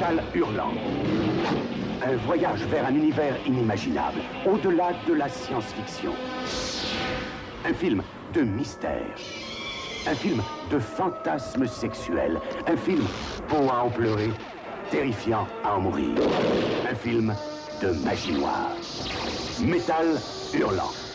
Métal hurlant. Un voyage vers un univers inimaginable, au-delà de la science-fiction. Un film de mystère. Un film de fantasmes sexuels. Un film beau à en pleurer, terrifiant à en mourir. Un film de magie noire. Métal hurlant.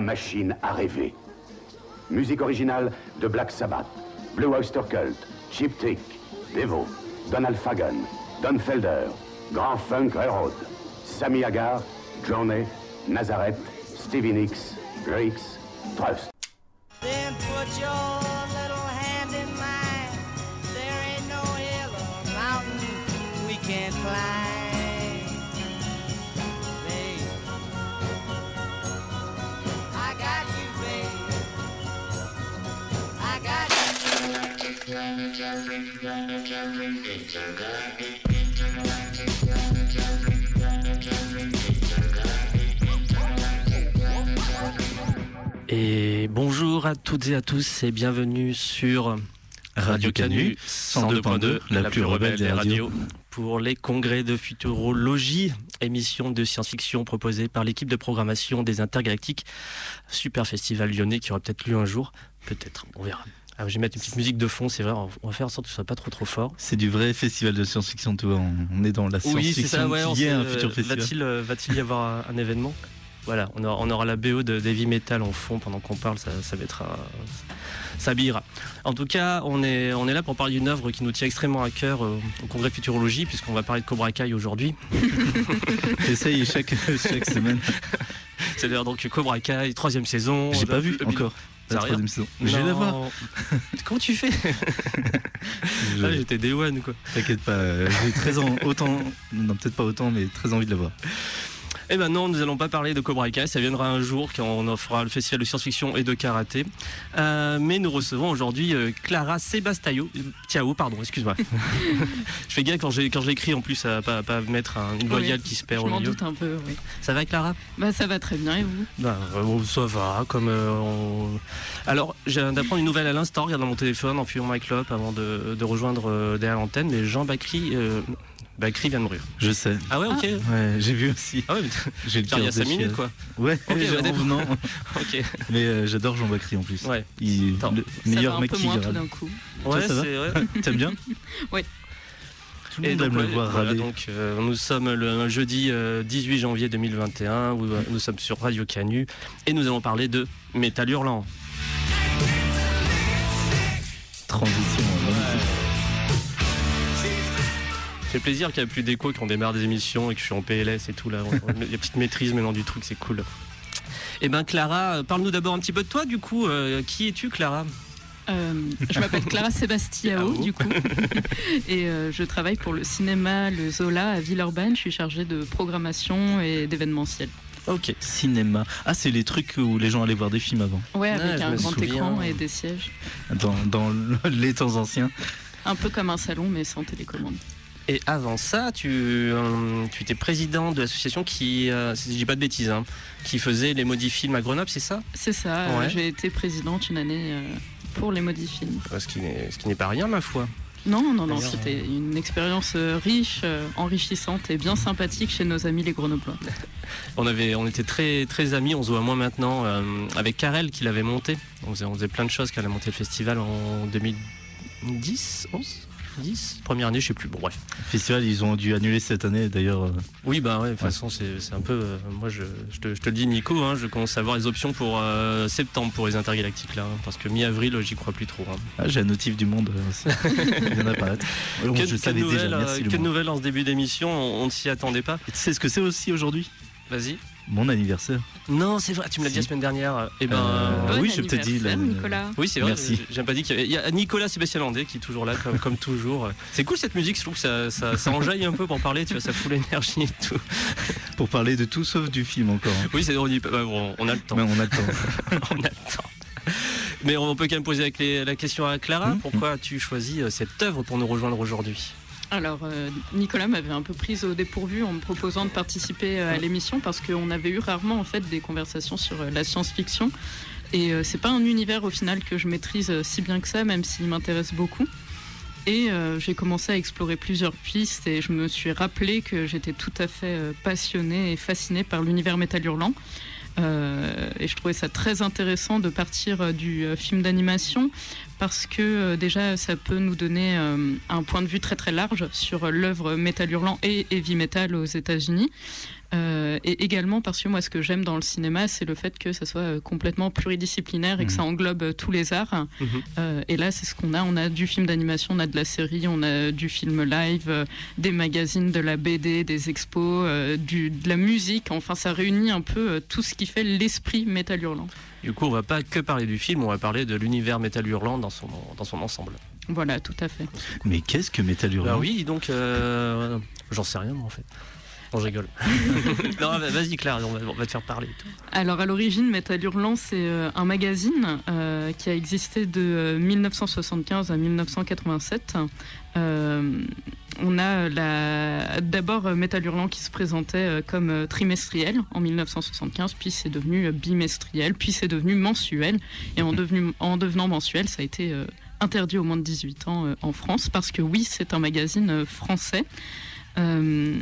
Machine à rêver. Musique originale de Black Sabbath, Blue Oyster Cult, Cheap Trick, Devo, Donald Fagan, Don Felder, Grand Funk Railroad, Sammy Hagar, Journey, Nazareth, Stevie Nicks, Greeks, Trust. Et bonjour à toutes et à tous et bienvenue sur Radio Canu 102.2, la, plus rebelle des radios, pour les congrès de futurologie, émission de science-fiction proposée par l'équipe de programmation des Intergalactiques, super festival lyonnais qui aura peut-être lieu un jour, peut-être, on verra. Alors, je vais mettre une petite musique de fond, c'est vrai, on va faire en sorte que ce soit pas trop trop fort. C'est du vrai festival de science-fiction, tu vois. On est dans la Oui, science-fiction ça, ouais, qui est un euh, futur festival. Va-t-il euh, va-t-il y avoir un, événement? Voilà, on aura, on aura la BO de Heavy Metal en fond pendant qu'on parle, ça, ça mettra. Ça habillera. En tout cas, on est, on est là pour parler d'une œuvre qui nous tient extrêmement à cœur euh, au congrès Futurologie, puisqu'on va parler de Cobra Kai aujourd'hui. J'essaye chaque, chaque semaine. C'est d'ailleurs donc Cobra Kai, troisième saison. J'ai pas vu encore la troisième saison. Vais la voir. Comment tu fais Je- Ah, J'étais Day One, quoi. T'inquiète pas, euh, j'ai très en- autant, non peut-être pas autant, mais très envie de la voir. Eh ben non, nous allons pas parler de Cobra Kai, ça viendra un jour quand on offrira le festival de science-fiction et de karaté. Euh, mais nous recevons aujourd'hui euh, Clara Sebastaio. euh, Tiao, pardon, excuse-moi. je fais gaffe quand j'ai quand je l'écris en plus à pas, pas mettre un- une voyelle qui se Je perd au m'en milieu. doute un peu, oui. Ça va Clara? Bah ça va très bien et vous? Euh, bon, ça va, comme euh, on- Alors, j'ai d'apprendre une nouvelle à l'instant, regarde dans mon téléphone en fuyant ma clope avant de, de rejoindre derrière l'antenne, mais Jean Bacry, euh, Bacry vient de mourir. Je sais. Ah ouais, ok. Ouais, j'ai vu aussi. Ah ouais, mais J'ai le genre, il y a cœur 5 déchiré. minutes quoi. Ouais, Ok, j'ai- bah, non, Ok. mais euh, j'adore Jean Bacry en plus. Ouais. Il, Attends. le Ça meilleur va un mec peu qui moins tout grave. d'un coup. Toi, Ouais, ça va c'est vrai. T'aimes bien Ouais. Tout le monde donc, aime le voir voilà, râler. donc, euh, nous sommes le jeudi euh, 18 janvier 2021, où euh, nous sommes sur Radio Canu, et nous allons parler de Métal Hurlant. Transition. Fait plaisir qu'il n'y a plus d'écho qu'on démarre des émissions et que je suis en PLS et tout là. Il y a une petite maîtrise maintenant du truc, c'est cool. Eh ben Clara, parle-nous d'abord un petit peu de toi du coup. Euh, qui es-tu Clara? Euh, je m'appelle Clara Sebastiao Ah, du coup et euh, je travaille pour le cinéma Le Zola à Villeurbanne. Je suis chargée de programmation et d'événementiel. Ok. Cinéma. Ah, c'est les trucs où les gens allaient voir des films avant. Ouais, avec je un grand souviens. écran et des sièges. Dans, dans le- les temps anciens. Un peu comme un salon mais sans télécommande. Et avant ça, tu, euh, tu étais président de l'association qui, euh, si je dis pas de bêtises, hein, qui faisait les modifilms à Grenoble, c'est ça? C'est ça, euh, Ouais. j'ai été présidente une année pour les modifilms. Ce qui n'est ce qui n'est pas rien ma foi. Non, non, non, c'était une expérience riche, enrichissante et bien sympathique chez nos amis les Grenoblois. On avait, on était très très amis, on se voit moins maintenant euh, avec Karel qui l'avait monté. On faisait, on faisait plein de choses qu'elle a monté le festival en 2010, 11, 10, première année, je sais plus. Bon bref. Festival, ils ont dû annuler cette année d'ailleurs. euh, Oui bah ouais, de toute façon c'est c'est un peu, euh, moi je, je, te, je te le dis Nico, hein, je commence à voir les options pour euh, septembre pour les intergalactiques là, hein, parce que mi-avril j'y crois plus trop. hein. Ah, j'ai un notif du monde. Il vient d'apparaître. Ouais, bon, que, je que savais de déjà. Merci que de nouvelles en ce début d'émission, on, on ne s'y attendait pas? Tu sais ce que c'est aussi aujourd'hui? Vas-y. Mon anniversaire. Non, c'est vrai, tu me l'as dit la semaine dernière. Eh ben, Euh, Bon oui, j'ai peut-être dit. Nicolas. Oui, c'est vrai. Merci. J'ai pas dit qu'il y avait. Il y a Nicolas Sébastien Landais qui est toujours là, comme, comme toujours. C'est cool cette musique, je trouve que ça, ça, ça enjaille un peu pour parler, tu vois, ça fout l'énergie et tout. Pour parler de tout sauf du film encore. Oui, c'est on, y- bah, bon, on a le temps. Mais on a le temps. on a le temps. Mais on peut quand même poser la question à Clara. Mhm. Pourquoi as-tu choisi euh, cette œuvre pour nous rejoindre aujourd'hui? Alors, euh, Nicolas m'avait un peu prise au dépourvu en me proposant de participer euh, à l'émission parce qu'on avait eu rarement en fait des conversations sur euh, la science-fiction. Et c'est pas un univers au final que je maîtrise si bien que ça, même s'il m'intéresse beaucoup. Et j'ai commencé à explorer plusieurs pistes et je me suis rappelé que j'étais tout à fait passionnée et fascinée par l'univers métal hurlant. Euh, et je trouvais ça très intéressant de partir euh, du euh, film d'animation parce que déjà ça peut nous donner un point de vue très très large sur l'œuvre métal hurlant et heavy metal aux États-Unis. Euh, et également parce que moi ce que j'aime dans le cinéma c'est le fait que ça soit euh, complètement pluridisciplinaire et que Mhm. ça englobe euh, tous les arts. Mhm. Euh, et là c'est ce qu'on a, on a du film d'animation, on a de la série, on a du film live, euh, des magazines, de la BD, des expos, euh, du, de la musique, enfin ça réunit un peu euh, tout ce qui fait l'esprit métal hurlant. Du coup, on va pas que parler du film, on va parler de l'univers métal hurlant dans son, dans son ensemble. Voilà, tout à fait. Mais qu'est-ce que Metal Hurlant Bah oui, donc euh, j'en sais rien moi en fait. Bon, je rigole. non, vas-y Claire, on va, on va te faire parler. et tout. Alors à l'origine, Metal Hurlant, c'est euh, un magazine euh, qui a existé de euh, 1975 à 1987. Euh, on a la... d'abord euh, Metal Hurlant qui se présentait euh, comme euh, trimestriel en 1975, puis c'est devenu euh, bimestriel, puis c'est devenu mensuel. Et en, devenu... en devenant mensuel, ça a été euh, interdit aux moins de 18 ans euh, en France, parce que oui, c'est un magazine euh, français. Euh,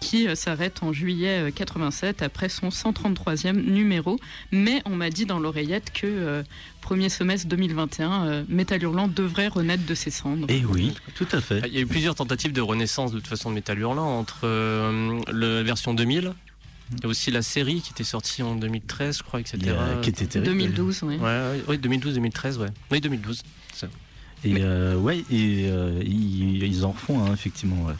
qui euh, s'arrête en juillet euh, 87 après son 133e numéro. Mais on m'a dit dans l'oreillette que euh, premier semestre 2021, euh, Metal Hurlant devrait renaître de ses cendres. Eh oui, tout à fait. Il y a eu plusieurs tentatives de renaissance de toute façon de métal hurlant entre euh, la version 2000 et aussi la série qui était sortie en 2013, je crois, etc. Il a- qui était terrible. 2012, oui. Ouais, ouais, ouais, 2012-2013, ouais. Oui, 2012. Et euh, ouais, et euh, ils, ils en refont, hein, effectivement. ouais.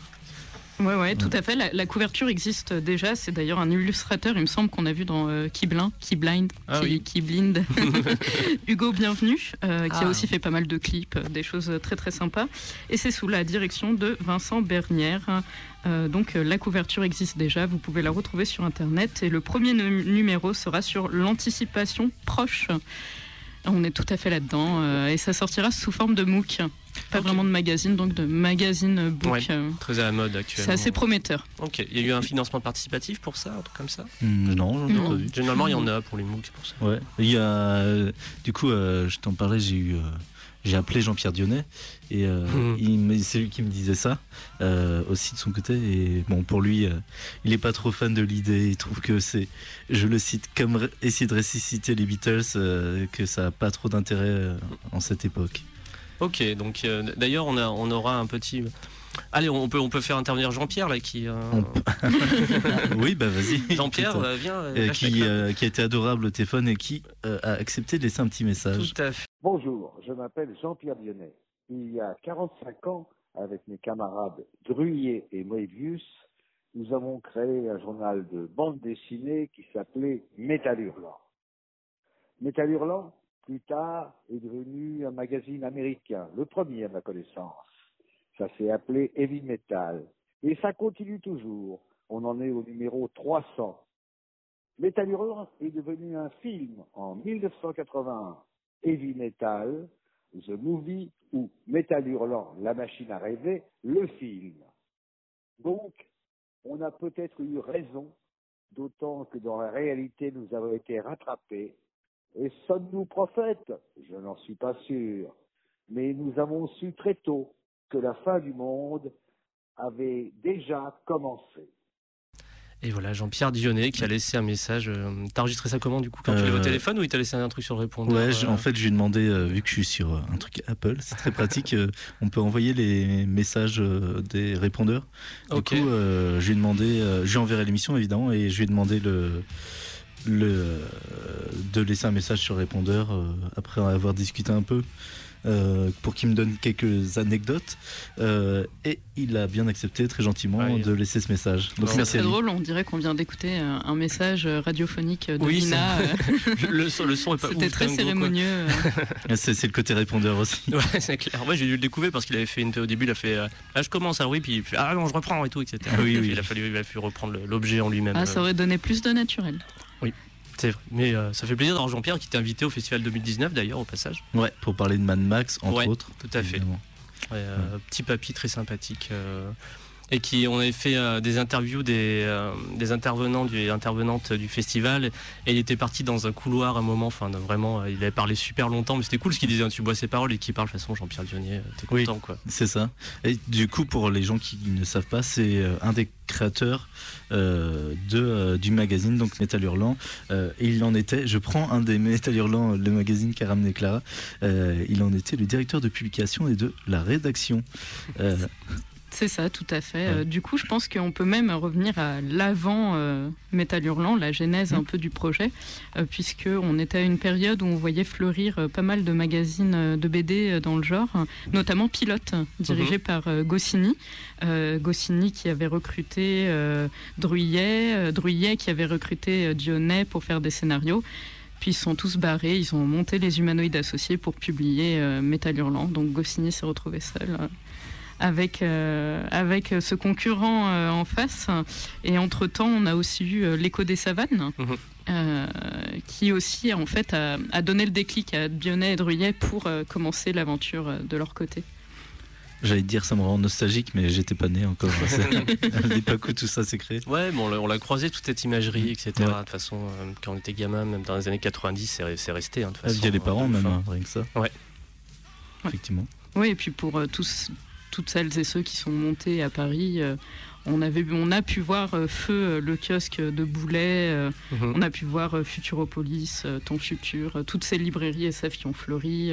Ouais, ouais, tout à fait. La, la couverture existe déjà. C'est d'ailleurs un illustrateur, il me semble, qu'on a vu dans euh, Keyblind, Keyblind, Ah oui. Hugo Bienvenu, euh, qui Ah. a aussi fait pas mal de clips, euh, des choses très très sympas. Et c'est sous la direction de Vincent Bernière. Euh, donc euh, la couverture existe déjà, vous pouvez la retrouver sur Internet. Et le premier nu- numéro sera sur l'anticipation proche. On est tout à fait là-dedans. euh, et ça sortira sous forme de MOOC. Pas vraiment de magazine, donc de magazine book. Ouais. euh, Très à la mode actuellement. c'est assez prometteur. Ok, il y a eu un financement participatif pour ça, un truc comme ça? Hmm, non, j'en ai Non. pas vu. Généralement, il y en a pour les MOOC, c'est pour ça. Ouais. Il y a, euh, du coup, euh, je t'en parlais, j'ai eu, euh, j'ai appelé Jean-Pierre Dionnet et euh, il me- c'est lui qui me disait ça euh, aussi de son côté. Et bon, pour lui, euh, il est pas trop fan de l'idée. Il trouve que c'est, je le cite, comme essayer de ressusciter les Beatles, euh, que ça a pas trop d'intérêt euh, en cette époque. Ok, donc euh, d'ailleurs, on, a, on aura un petit. Allez, on peut, on peut faire intervenir Jean-Pierre là qui. euh, oui, bah vas-y. Jean-Pierre, euh, viens. euh, qui, euh, qui a été adorable au téléphone et qui euh, a accepté de laisser un petit message. Tout à fait. Bonjour, je m'appelle Jean-Pierre Dionnet. Il y a 45 ans, avec mes camarades Druyer et Moebius, nous avons créé un journal de bande dessinée qui s'appelait Métal Hurlant. Métal Hurlant, plus tard, est devenu un magazine américain, le premier à ma connaissance. Ça s'est appelé Heavy Metal. Et ça continue toujours. On en est au numéro 300. Métal Hurlant est devenu un film en 1981. Heavy Metal, The Movie ou Metal Hurlant, La Machine à rêver, le film. Donc, on a peut-être eu raison, d'autant que dans la réalité, nous avons été rattrapés. Et sommes-nous prophètes? Je n'en suis pas sûr. Mais nous avons su très tôt que la fin du monde avait déjà commencé. Et voilà, Jean-Pierre Dionnet qui a laissé un message. euh, T'as enregistré ça comment du coup? Quand tu l'avais au Euh, téléphone ou il t'a laissé un truc sur le répondeur Ouais, je- euh, en fait, je lui ai demandé, euh, vu que je suis sur un truc Apple, c'est très pratique, euh, on peut envoyer les messages euh, des répondeurs. Du Ok. coup, euh, je lui ai demandé, euh, je lui enverrai l'émission évidemment, et je lui ai demandé le, le, de laisser un message sur répondeur euh, après avoir discuté un peu. euh, pour qu'il me donne quelques anecdotes. Euh, et il a bien accepté très gentiment Ouais, de laisser ce message. Donc C'est merci très drôle, on dirait qu'on vient d'écouter euh, un message radiophonique de Oui, Lina. euh, le, son, le son est pas C'était très cérémonieux. C'est le côté répondeur aussi. Ouais, c'est clair. Ouais, j'ai dû le découvrir parce qu'il avait fait une. Au début, il a fait. euh, ah, je commence, alors oui, puis il fait. Ah non, je reprends et tout, etc. Ah oui, oui. Il a fallu, il a fallu reprendre l'objet en lui-même. Ah, ça aurait donné plus de naturel. C'est vrai. Mais euh, ça fait plaisir d'avoir Jean-Pierre qui était invité au festival 2019 d'ailleurs, au passage. Ouais, pour parler de Mad Max, entre Ouais, autres. Tout à fait. Ouais, euh, Petit papy très sympathique. euh, et qui on avait fait euh, des interviews des, euh, des intervenants du, intervenantes du festival et il était parti dans un couloir à un moment enfin vraiment euh, il avait parlé super longtemps mais c'était cool ce qu'il disait hein, tu bois ses paroles et qui parle de toute façon Jean-Pierre Dionnier euh, t'es Oui. content quoi C'est ça. Et du coup, pour les gens qui ne savent pas, c'est un des créateurs euh, de, du magazine, donc Métal Hurlant. Et il en était, je prends un des Métal Hurlant, le magazine qu'a ramené Clara, il en était le directeur de publication et de la rédaction. C'est ça, tout à fait. Ouais. Euh, du coup, je pense qu'on peut même revenir à l'avant euh, Métal Hurlant, la genèse Mhm. un peu du projet, euh, puisque on était à une période où on voyait fleurir pas mal de magazines de BD dans le genre, notamment Pilote, dirigé par euh, Goscinny. Goscinny qui avait recruté Druyet, Druyet qui avait recruté Dionnet pour faire des scénarios. Puis ils sont tous barrés, ils ont monté les humanoïdes associés pour publier euh, Métal Hurlant. Donc Goscinny s'est retrouvé seul. euh, avec, euh, avec ce concurrent euh, en face. Et entre-temps, on a aussi eu euh, l'écho des savanes, Mhm. euh, qui aussi en fait a, a donné le déclic à Dionnet et Druyet pour euh, commencer l'aventure euh, de leur côté. J'allais te dire, ça me rend nostalgique, mais j'étais pas né encore. À l'époque où tout ça s'est créé. Ouais, bon, on l'a- croisé, toute cette imagerie, etc. Ouais. De toute façon, euh, quand on était gamin, même dans les années 90, c'est c'est resté. hein, de façon, via les parents, de même, hein, rien que ça. Ouais. Effectivement. Oui, et puis pour euh, tous, toutes celles et ceux qui sont montés à Paris, euh, on, avait, on a pu voir euh, Feu, euh, le kiosque de Boulet, Mhm. on a pu voir Futuropolis, Ton Futur, toutes ces librairies SF qui ont fleuri.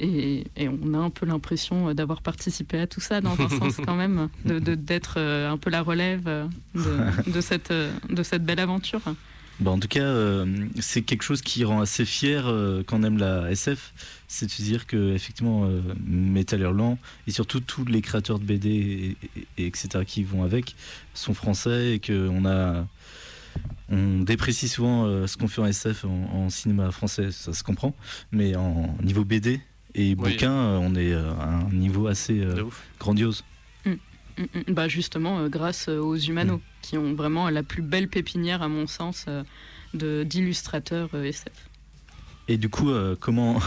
et, et on a un peu l'impression d'avoir participé à tout ça dans un sens quand même, de- de- d'être un peu la relève de, de cette, de cette belle aventure. Bah, en tout cas, euh, c'est quelque chose qui rend assez fier euh, quand on aime la SF, c'est de se dire que effectivement, euh, Metal Hurlant et surtout tous les créateurs de BD et, et- et etc qui vont avec sont français et que on a on déprécie souvent euh, ce qu'on fait en SF en, en cinéma français, ça se comprend, mais en niveau BD et Oui. bouquin, on est à un niveau assez grandiose. Mm, mm. Bah justement, euh, grâce euh, aux Humanos, qui ont vraiment la plus belle pépinière, à mon sens, euh, de- d'illustrateurs SF. Et du coup, euh, comment,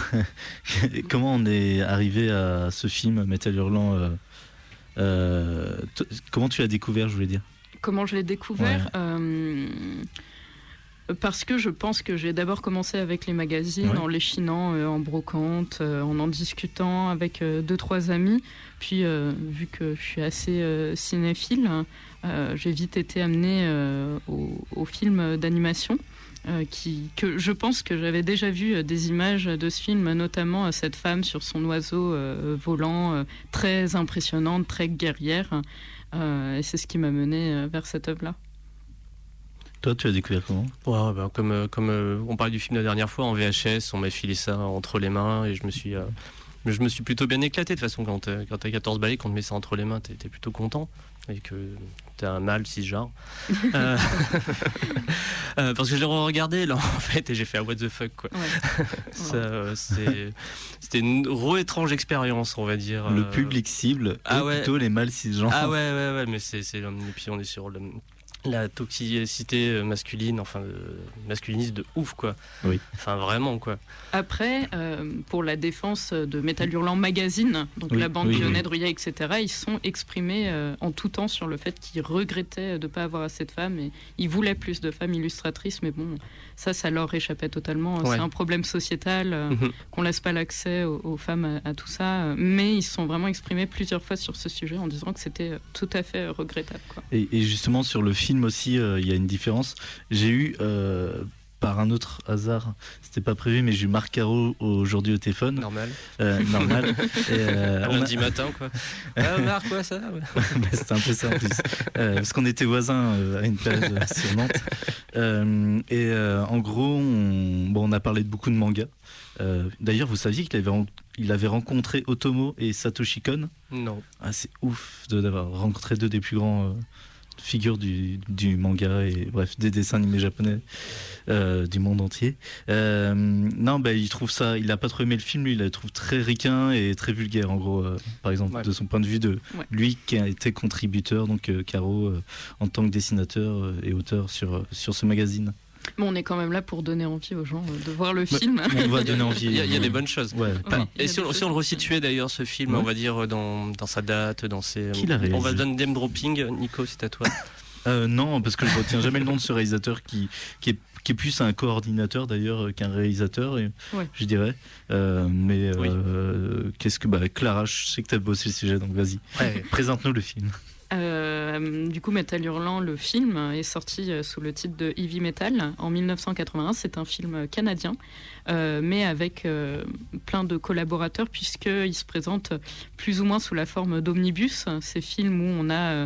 comment on est arrivé à ce film Metal Hurlant euh, euh, Comment tu l'as découvert, je voulais dire? Comment je l'ai découvert Parce que je pense que j'ai d'abord commencé avec les magazines, Ouais. en les chinant, en brocante, en en discutant avec deux, trois amis. Puis, euh, vu que je suis assez euh, cinéphile, euh, j'ai vite été amenée euh, au, au film d'animation. euh, qui, que je pense que j'avais déjà vu euh, des images de ce film, notamment euh, cette femme sur son oiseau euh, volant, euh, très impressionnante, très guerrière. Euh, et c'est ce qui m'a mené euh, vers cette œuvre-là. Toi, tu as découvert comment? Ouais, bah, comme, euh, comme euh, on parlait du film la dernière fois en VHS, on m'a filé ça entre les mains et je me suis, euh, je me suis plutôt bien éclaté. De toute façon, quand t'as quand t'as 14 balais, qu'on te met ça entre les mains, t'es plutôt content. Et que t'es un mâle cisgenre. Euh, euh, parce que je l'ai regardé là en fait et j'ai fait ah, what the fuck quoi. Ouais. Euh, C'était une re-étrange expérience, on va dire. Le euh, public cible, ah ouais. plutôt les mâles cisgenres. Ah ouais, ouais, ouais, mais c'est. c'est- Et puis on est sur le- la toxicité euh, masculine, enfin, euh, masculiniste de ouf, quoi. Oui. Enfin, vraiment, quoi. Après, euh, pour la défense de Métal Hurlant Magazine, donc Oui, la bande oui, Lyonnais, oui. Druyet, etc., ils sont exprimés euh, en tout temps sur le fait qu'ils regrettaient de ne pas avoir assez de femmes et ils voulaient plus de femmes illustratrices, mais bon, ça, ça leur échappait totalement. Ouais. C'est un problème sociétal, euh, Mhm. qu'on laisse pas l'accès aux, aux femmes à, à tout ça, mais ils se sont vraiment exprimés plusieurs fois sur ce sujet en disant que c'était tout à fait regrettable. Quoi. Et, et justement, sur le film aussi, euh, il y a une différence. J'ai eu, euh, par un autre hasard, c'était pas prévu, mais j'ai eu Marc Caro aujourd'hui au téléphone. Normal. Euh, normal. Et, on a- Lundi matin, quoi. Ah, Marc, quoi, ça. Bah, C'était un peu ça en plus. Parce qu'on était voisins à une période sur Nantes. Et en gros, on, bon, on a parlé de beaucoup de mangas. Euh, D'ailleurs, vous saviez qu'il avait, il avait rencontré Otomo et Satoshi Kon? Non. ah, C'est ouf de- d'avoir rencontré deux des plus grands euh, figures du, du manga et bref, des dessins animés japonais euh, du monde entier. Euh, non, bah, il trouve ça, il a pas trop aimé le film, lui, il le trouve très ricain et très vulgaire, en gros, euh, par exemple, Ouais. de son point de vue de Ouais. lui qui a été contributeur, donc Caro, en tant que dessinateur et auteur sur, sur ce magazine. Bon, on est quand même là pour donner envie aux gens euh, de voir le film. On va donner envie. Il y, a, il y a des bonnes choses. Ouais, Et si des on, si on le resituait d'ailleurs ce film, Ouais. on va dire dans, dans sa date, dans ses. Qui l'a on va réalisé donner name dropping. Nico, c'est à toi. Euh, non, parce que je retiens jamais le nom de ce réalisateur qui, qui, est, qui est plus un coordinateur d'ailleurs qu'un réalisateur, et, Ouais. je dirais. Euh, mais Oui. euh, qu'est-ce que. Bah, Clara, je sais que tu as bossé le sujet, donc vas-y. Présente-nous le film. Euh, du coup, Metal Hurlant, le film, est sorti euh, sous le titre de Heavy Metal en 1981. C'est un film canadien, euh, mais avec plein de collaborateurs, puisqu'il se présente plus ou moins sous la forme d'omnibus. Ces films où on a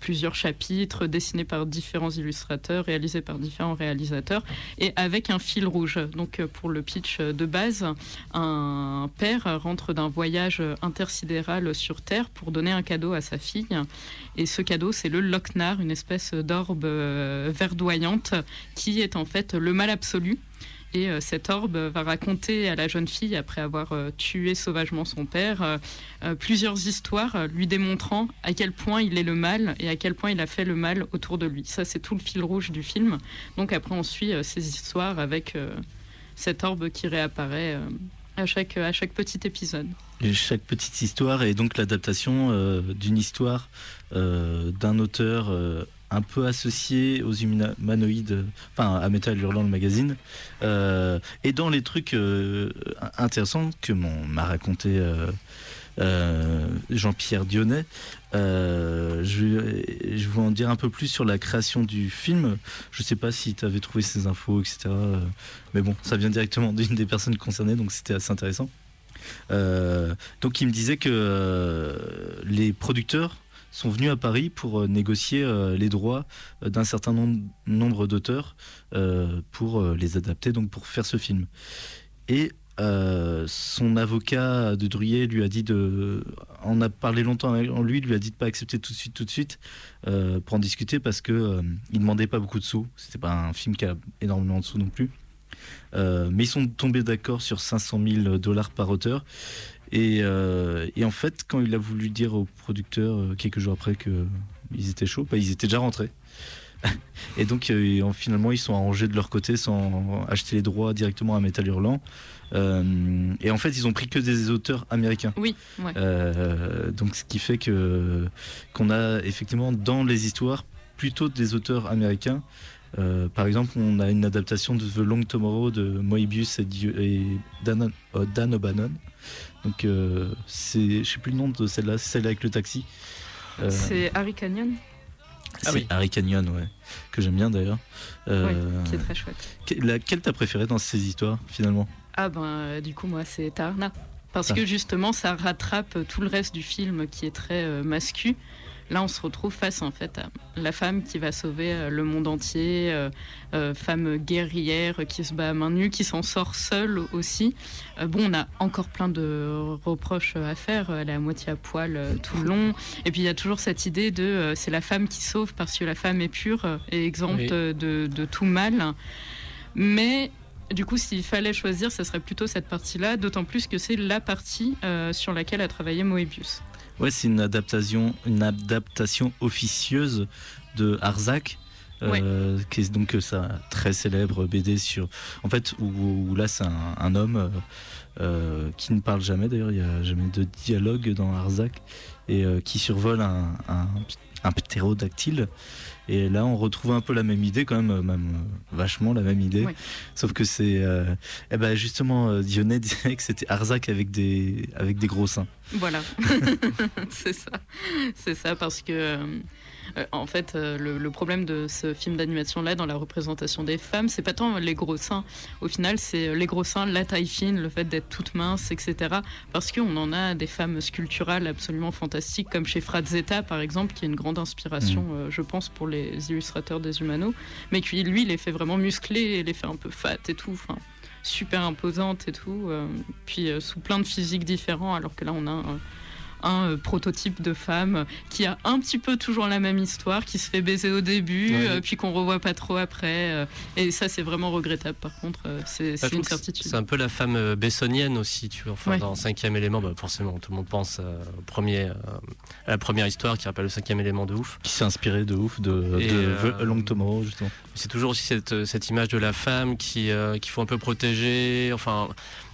plusieurs chapitres dessinés par différents illustrateurs, réalisés par différents réalisateurs, et avec un fil rouge. Donc, euh, pour le pitch de base, un père rentre d'un voyage intersidéral sur Terre pour donner un cadeau à sa fille. Et ce cadeau, c'est le Lochnar, une espèce d'orbe euh, verdoyante qui est en fait le mal absolu. Et euh, cette orbe va raconter à la jeune fille, après avoir euh, tué sauvagement son père, euh, euh, plusieurs histoires lui démontrant à quel point il est le mal et à quel point il a fait le mal autour de lui. Ça, c'est tout le fil rouge du film. Donc après, on suit ces histoires avec cette orbe qui réapparaît à, chaque, à chaque petit épisode. Chaque petite histoire est donc l'adaptation d'une histoire d'un auteur un peu associé aux humanoïdes, enfin à Metal Hurlant le magazine. Euh, et dans les trucs euh, intéressants que m'a raconté euh, Jean-Pierre Dionnet, je, je vais en dire un peu plus sur la création du film. Je sais pas si tu avais trouvé ces infos, etc. Mais bon, ça vient directement d'une des personnes concernées, donc c'était assez intéressant. Donc il me disait que les producteurs sont venus à Paris pour euh, négocier euh, les droits euh, d'un certain nombre, d'auteurs pour les adapter, donc pour faire ce film. Et son avocat de Druyer lui a dit de, on a parlé longtemps en lui, lui a dit de pas accepter tout de suite, tout de suite, pour en discuter parce que euh, il demandait pas beaucoup de sous. C'était pas un film qui a énormément de sous non plus. Mais ils sont tombés d'accord sur 500 000 dollars par auteur. Et, euh, et en fait, quand il a voulu dire aux producteurs euh, quelques jours après qu'ils étaient chauds, bah, ils étaient déjà rentrés. et donc, euh, en- finalement, ils sont arrangés de leur côté sans acheter les droits directement à Metal Hurlant. Et en fait, ils ont pris que des auteurs américains. Oui, ouais. Donc, ce qui fait que qu'on a effectivement dans les histoires plutôt des auteurs américains. Euh, par exemple, on a une adaptation de The Long Tomorrow de Moebius et, Dio- et Dan, euh, Dan O'Bannon. Donc, euh, c'est, je sais plus le nom de celle-là, celle avec le taxi. Euh, C'est Harry Canyon, c'est Ah oui. Harry Canyon, ouais, que j'aime bien d'ailleurs. Euh, qui est très chouette. que- laquelle t'as préféré dans ces histoires finalement? Ah ben, euh, du coup, moi, c'est Tarna. Parce Ah. que justement, ça rattrape tout le reste du film qui est très euh, mascu. Là, on se retrouve face en fait à la femme qui va sauver euh, le monde entier, euh, euh, femme guerrière qui se bat à main nue, qui s'en sort seule aussi. Euh, bon, on a encore plein de reproches à faire. Elle est à moitié à poil tout le long. Et puis il y a toujours cette idée de c'est la femme qui sauve parce que la femme est pure et exempte Oui. de, de tout mal. Mais du coup, s'il fallait choisir, ce serait plutôt cette partie-là, d'autant plus que c'est la partie euh, sur laquelle a travaillé Moebius. Ouais, c'est une adaptation, une adaptation officieuse de Arzac. euh, qui est donc sa très célèbre BD sur en fait où, où là c'est un, un homme euh, euh, qui ne parle jamais d'ailleurs il y a jamais de dialogue dans Arzac et euh, qui survole un, un, un ptérodactyle. Et là on retrouve un peu la même idée quand même même euh, vachement la même idée. Sauf que c'est euh, eh ben justement euh, Dionnet disait que c'était Arzac avec des avec des gros seins. Voilà, c'est ça. C'est ça parce que, euh, Euh, en fait, euh, le, le problème de ce film d'animation-là, dans la représentation des femmes, c'est pas tant les gros seins. Au final, c'est les gros seins, la taille fine, le fait d'être toute mince, etc. Parce qu'on en a des femmes sculpturales absolument fantastiques, comme chez Frazetta, par exemple, qui est une grande inspiration, Mm. euh, je pense, pour les illustrateurs des Humano. Mais qui, lui, les fait vraiment musclés, les fait un peu fat et tout. Enfin, super imposante et tout. euh, puis euh, sous plein de physiques différents, alors que là, on a un, euh, prototype de femme qui a un petit peu toujours la même histoire, qui se fait baiser au début, Ouais. euh, puis qu'on revoit pas trop après. euh, et ça, c'est vraiment regrettable. Par contre, c'est Bah, c'est une certitude. C'est un peu la femme euh, bessonienne aussi, tu vois. Enfin, Ouais. dans Cinquième élément, bah, forcément, tout le monde pense euh, au premier, euh, à la première histoire qui rappelle le cinquième élément de ouf. Qui s'est inspiré de ouf de, Et, de euh, The Long Tomorrow, justement. C'est toujours aussi cette, cette image de la femme qui euh, qu'il faut un peu protéger, enfin,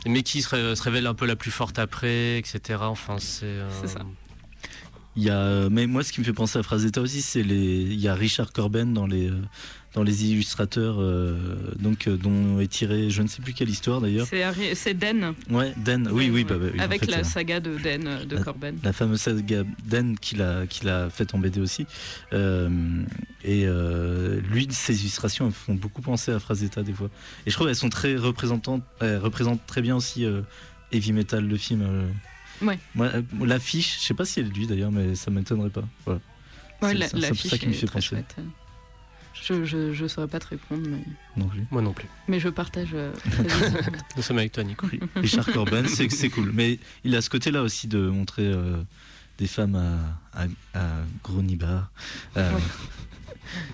mais qui se, ré- se révèle un peu la plus forte après, etc. Enfin, c'est. euh, C'est ça. Il y a, mais moi, ce qui me fait penser à Frazetta aussi, c'est les. Il y a Richard Corben dans les, euh, dans les illustrateurs, euh, donc euh, dont est tiré, je ne sais plus quelle histoire d'ailleurs. C'est Den. Ouais, Den. Oui, oui, bah, bah, oui, en Avec fait, la euh, saga de Den de la- Corben. la fameuse saga Den qu'il a, qu'il a faite en BD aussi. Et lui, ses illustrations elles font beaucoup penser à Frazetta des fois. Et je trouve qu'elles sont très représentantes, elles représentent très bien aussi Heavy Metal, le film. Ouais. L'affiche, je sais pas si elle est lui d'ailleurs, mais ça m'étonnerait pas. Voilà. Ouais, C'est- ça qui me fait penser. chouette. Je, je, je saurais pas te répondre, mais, Non plus. Moi non plus. mais je partage. euh. Nous sommes avec toi, Nico. Richard Corben, c'est cool. Mais il a ce côté-là aussi de montrer euh, des femmes à, à, à gros nibards. Euh, Ouais.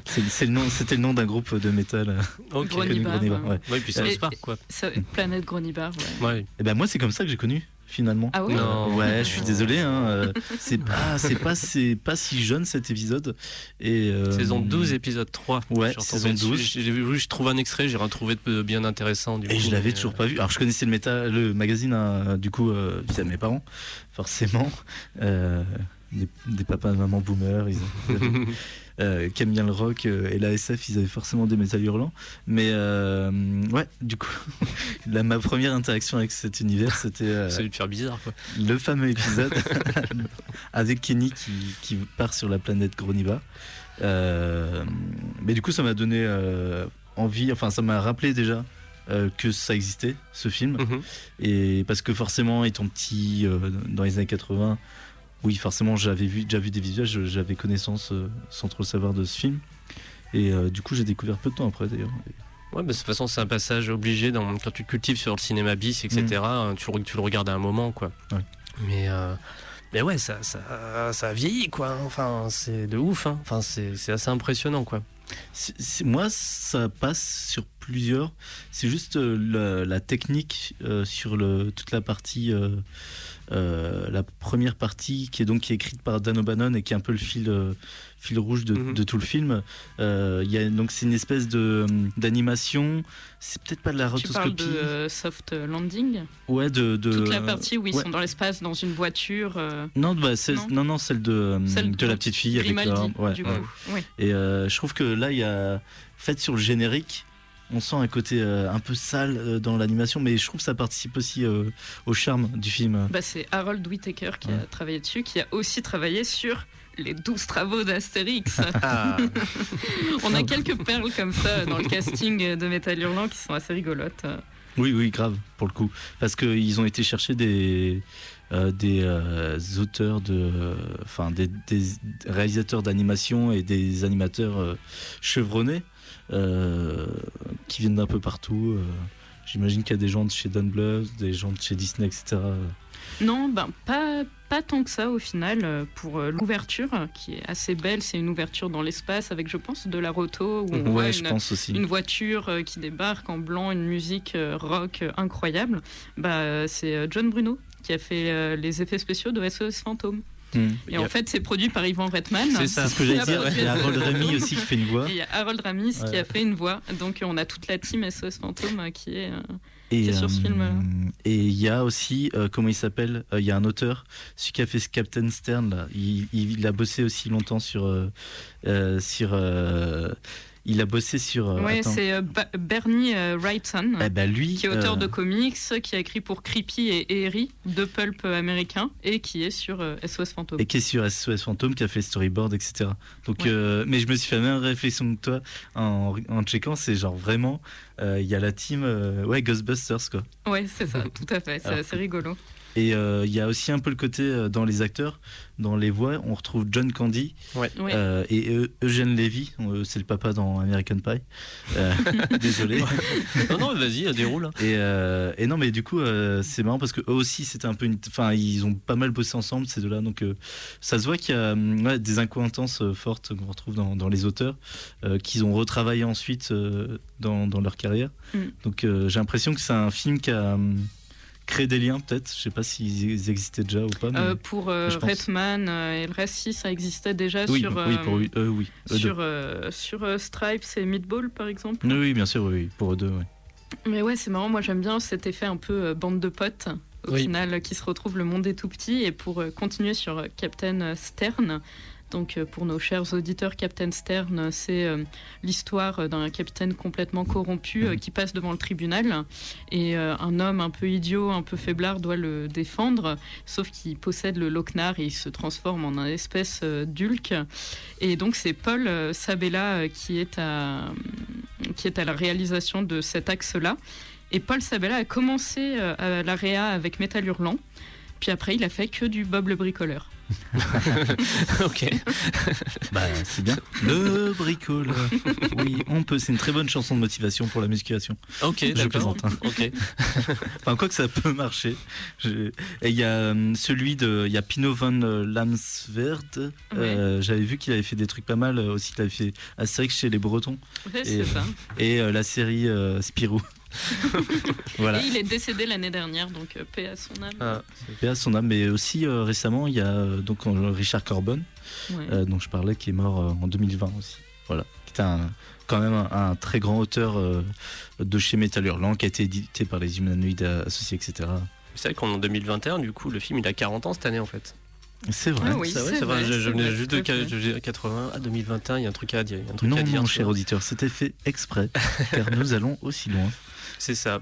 c'est- c'est le nom, c'était le nom d'un groupe de métal. euh, Ok. Gros connu, nibards, Gros Nibards, ouais. ouais. Ouais, puis c'est Et- quoi. Ça- Planète Gronibar, ouais. Ouais. Et ben moi, c'est comme ça que j'ai connu finalement. Ah oui Non. Ouais, je suis désolé. Hein, euh, c'est pas, c'est pas, c'est pas si jeune cet épisode. Et euh, Saison 12, épisode 3. Ouais, saison retombé 12. dessus. J'ai vu, je trouve un extrait, j'ai retrouvé de bien intéressant. Du Et coup, je l'avais toujours euh, pas vu. Alors je connaissais le, méta, le magazine, hein, du coup, euh, via mes parents, forcément. Euh, des, des papas et maman boomers, ils, euh, qui aiment bien le rock euh, et la SF, ils avaient forcément des métal hurlants. Mais euh, ouais, du coup, ma première interaction avec cet univers, c'était C'est de faire bizarre, quoi. le fameux épisode avec Kenny qui, qui part sur la planète Groniba. Euh, mais du coup, ça m'a donné envie, enfin, ça m'a rappelé déjà euh, que ça existait, ce film. Mhm. Et parce que forcément, étant petit euh, dans les années 80, oui, forcément, j'avais vu, déjà vu des visuels, j'avais connaissance euh, sans trop le savoir de ce film. Et euh, du coup, j'ai découvert peu de temps après d'ailleurs. Ouais, bah, de toute façon, c'est un passage obligé dans, quand tu te cultives sur le cinéma bis, etc. hein, Tu, le, tu le regardes à un moment, quoi. Ouais. Mais, euh, mais ouais, ça, ça, ça vieillit, quoi. Enfin, c'est de ouf. hein. Enfin, c'est assez impressionnant, quoi. Moi, ça passe sur plusieurs. C'est juste euh, la, la technique euh, sur le, toute la partie, euh, la première partie qui est donc qui est écrite par Dan O'Bannon et qui est un peu le fil, euh, fil rouge de, Mhm. de tout le film. Euh, Il y a donc c'est une espèce de d'animation. C'est peut-être pas de la Tu parles rotoscopie. de Soft Landing? Ouais, de, de Toute la partie où ils ouais. sont dans l'espace, dans une voiture. euh, Non, bah, c'est- Non. non, non, celle de, Celle de de la petite fille avec la- ouais, du ouais. coup. Ouais. Et euh, je trouve que là, il y a. Fait sur le générique, on sent un côté euh, un peu sale euh, dans l'animation, mais je trouve que ça participe aussi euh, au charme du film. Bah, c'est Harold Whittaker qui a travaillé dessus, qui a aussi travaillé sur les 12 travaux d'Astérix. On a quelques perles comme ça dans le casting de Metal Hurlant qui sont assez rigolotes. Oui, oui, grave, pour le coup. Parce qu'ils ont été chercher des. euh, des euh, auteurs de. Enfin, des, des réalisateurs d'animation et des animateurs chevronnés qui viennent d'un peu partout. euh. J'imagine qu'il y a des gens de chez Don Bluth, des gens de chez Disney, etc. Non, ben pas, pas tant que ça au final euh, pour euh, l'ouverture euh, qui est assez belle. C'est une ouverture dans l'espace avec, je pense, de la roto où on voit Ouais, je une, pense aussi. une voiture euh, qui débarque en blanc, une musique euh, rock euh, incroyable. Bah, euh, c'est euh, John Bruno qui a fait euh, les effets spéciaux de SOS Fantôme. Hmm. Et en fait, c'est produit par Yvan Redman. C'est ça. Ce que j'allais Qui dire. Il y a Harold. Remy aussi qui fait une voix. Il y a Harold Ramis qui Ouais. a fait une voix. Donc on a toute la team SOS Fantôme euh, qui est. euh, Et qui est sur ce euh, film-là. Et il y a aussi, euh, comment il s'appelle Euh, Il y a un auteur, celui qui a fait ce Captain Stern. Là. Il, il- il a bossé aussi longtemps sur. euh, euh, sur euh, Il a bossé sur. euh, Ouais, attends. c'est euh, Bernie euh, Wrightson. Eh ben, lui. qui est auteur de comics, qui a écrit pour Creepy et Eerie, deux pulp américains, et qui est sur SOS Fantôme. Et qui est sur SOS Fantôme, qui a fait le storyboard, etc. Donc, Ouais. mais je me suis fait la même réflexion que toi en, en checkant. C'est genre vraiment, il y a la team, ouais, Ghostbusters quoi. Ouais, c'est ça, tout à fait, c'est assez rigolo. Et euh, il y a aussi un peu le côté euh, dans les acteurs, dans les voix, on retrouve John Candy Ouais. euh, et Eu- Eugène Levy, euh, c'est le papa dans American Pie. Euh, désolé. Non, non, vas-y, déroule. hein. Et, euh, et non, mais du coup, euh, c'est marrant parce que eux aussi, c'était un peu une. Enfin, ils ont pas mal bossé ensemble, ces deux-là. Donc, euh, ça se voit qu'il y a hum, ouais, des incohérences fortes qu'on retrouve dans, dans les auteurs, euh, qu'ils ont retravaillé ensuite euh, dans, dans leur carrière. Mm. Donc, euh, j'ai l'impression que c'est un film qui a hum, créé des liens, peut-être. Je sais pas s'ils existaient déjà ou pas. mais- Euh, pour euh. Redman euh, et le reste, si ça existait déjà oui, sur, oui, euh, pour eux, eux, oui. Sur, euh, sur euh, Stripes et Meatball, par exemple. Oui, oui, bien sûr, oui, pour eux deux, oui. Mais ouais, c'est marrant, moi j'aime bien cet effet un peu euh, bande de potes, au Oui. final, euh, qui se retrouvent, le monde est tout petit. Et pour euh, continuer sur euh, Captain euh, Stern, donc euh, pour nos chers auditeurs, Captain Stern, c'est euh, l'histoire euh, d'un capitaine complètement corrompu euh, qui passe devant le tribunal. Et euh, un homme un peu idiot, un peu faiblard doit le défendre, sauf qu'il possède le Lochnar et il se transforme en un espèce d'Hulk. Et donc c'est Paul Sabella qui est à qui est à la réalisation de cet axe-là. Et Paul Sabella a commencé à la réa avec Métal Hurlant. Puis après, il a fait que du Bob le bricoleur. ok. Bah, c'est bien. Le bricoleur. Oui, on peut. C'est une très bonne chanson de motivation pour la musculation. Ok, Je plaisante, hein. Ok. Enfin, quoi que ça peut marcher. Je- Et il y a euh, celui de. Il y a Pino van Lamsverd. Euh, J'avais vu qu'il avait fait des trucs pas mal euh, aussi. qu'il avait fait Astérix chez les Bretons. Ouais, Et, c'est ça. Et euh, la série euh, Spirou. voilà. Et il est décédé l'année dernière, donc euh, paix à son âme. Ah, Paix à son âme. Mais aussi euh, récemment, il y a euh, donc Richard Corbin, Ouais. euh, dont je parlais, qui est mort euh, en 2020 aussi. Voilà. Qui était un, quand même un, un très grand auteur euh, de chez Metal Hurlant, qui a été édité par les Humanoïdes Associés, etc. c'est vrai qu'en 2021, du coup, le film il a 40 ans cette année en fait. C'est vrai. Ah oui, c'est ça va, vrai, je, je venais vrai, juste de à fait. ca- de 80 à 2021, il y a un truc à dire. il y a un truc Non, à dire mon cher vois. auditeur, c'était fait exprès, car nous allons aussi loin. C'est ça.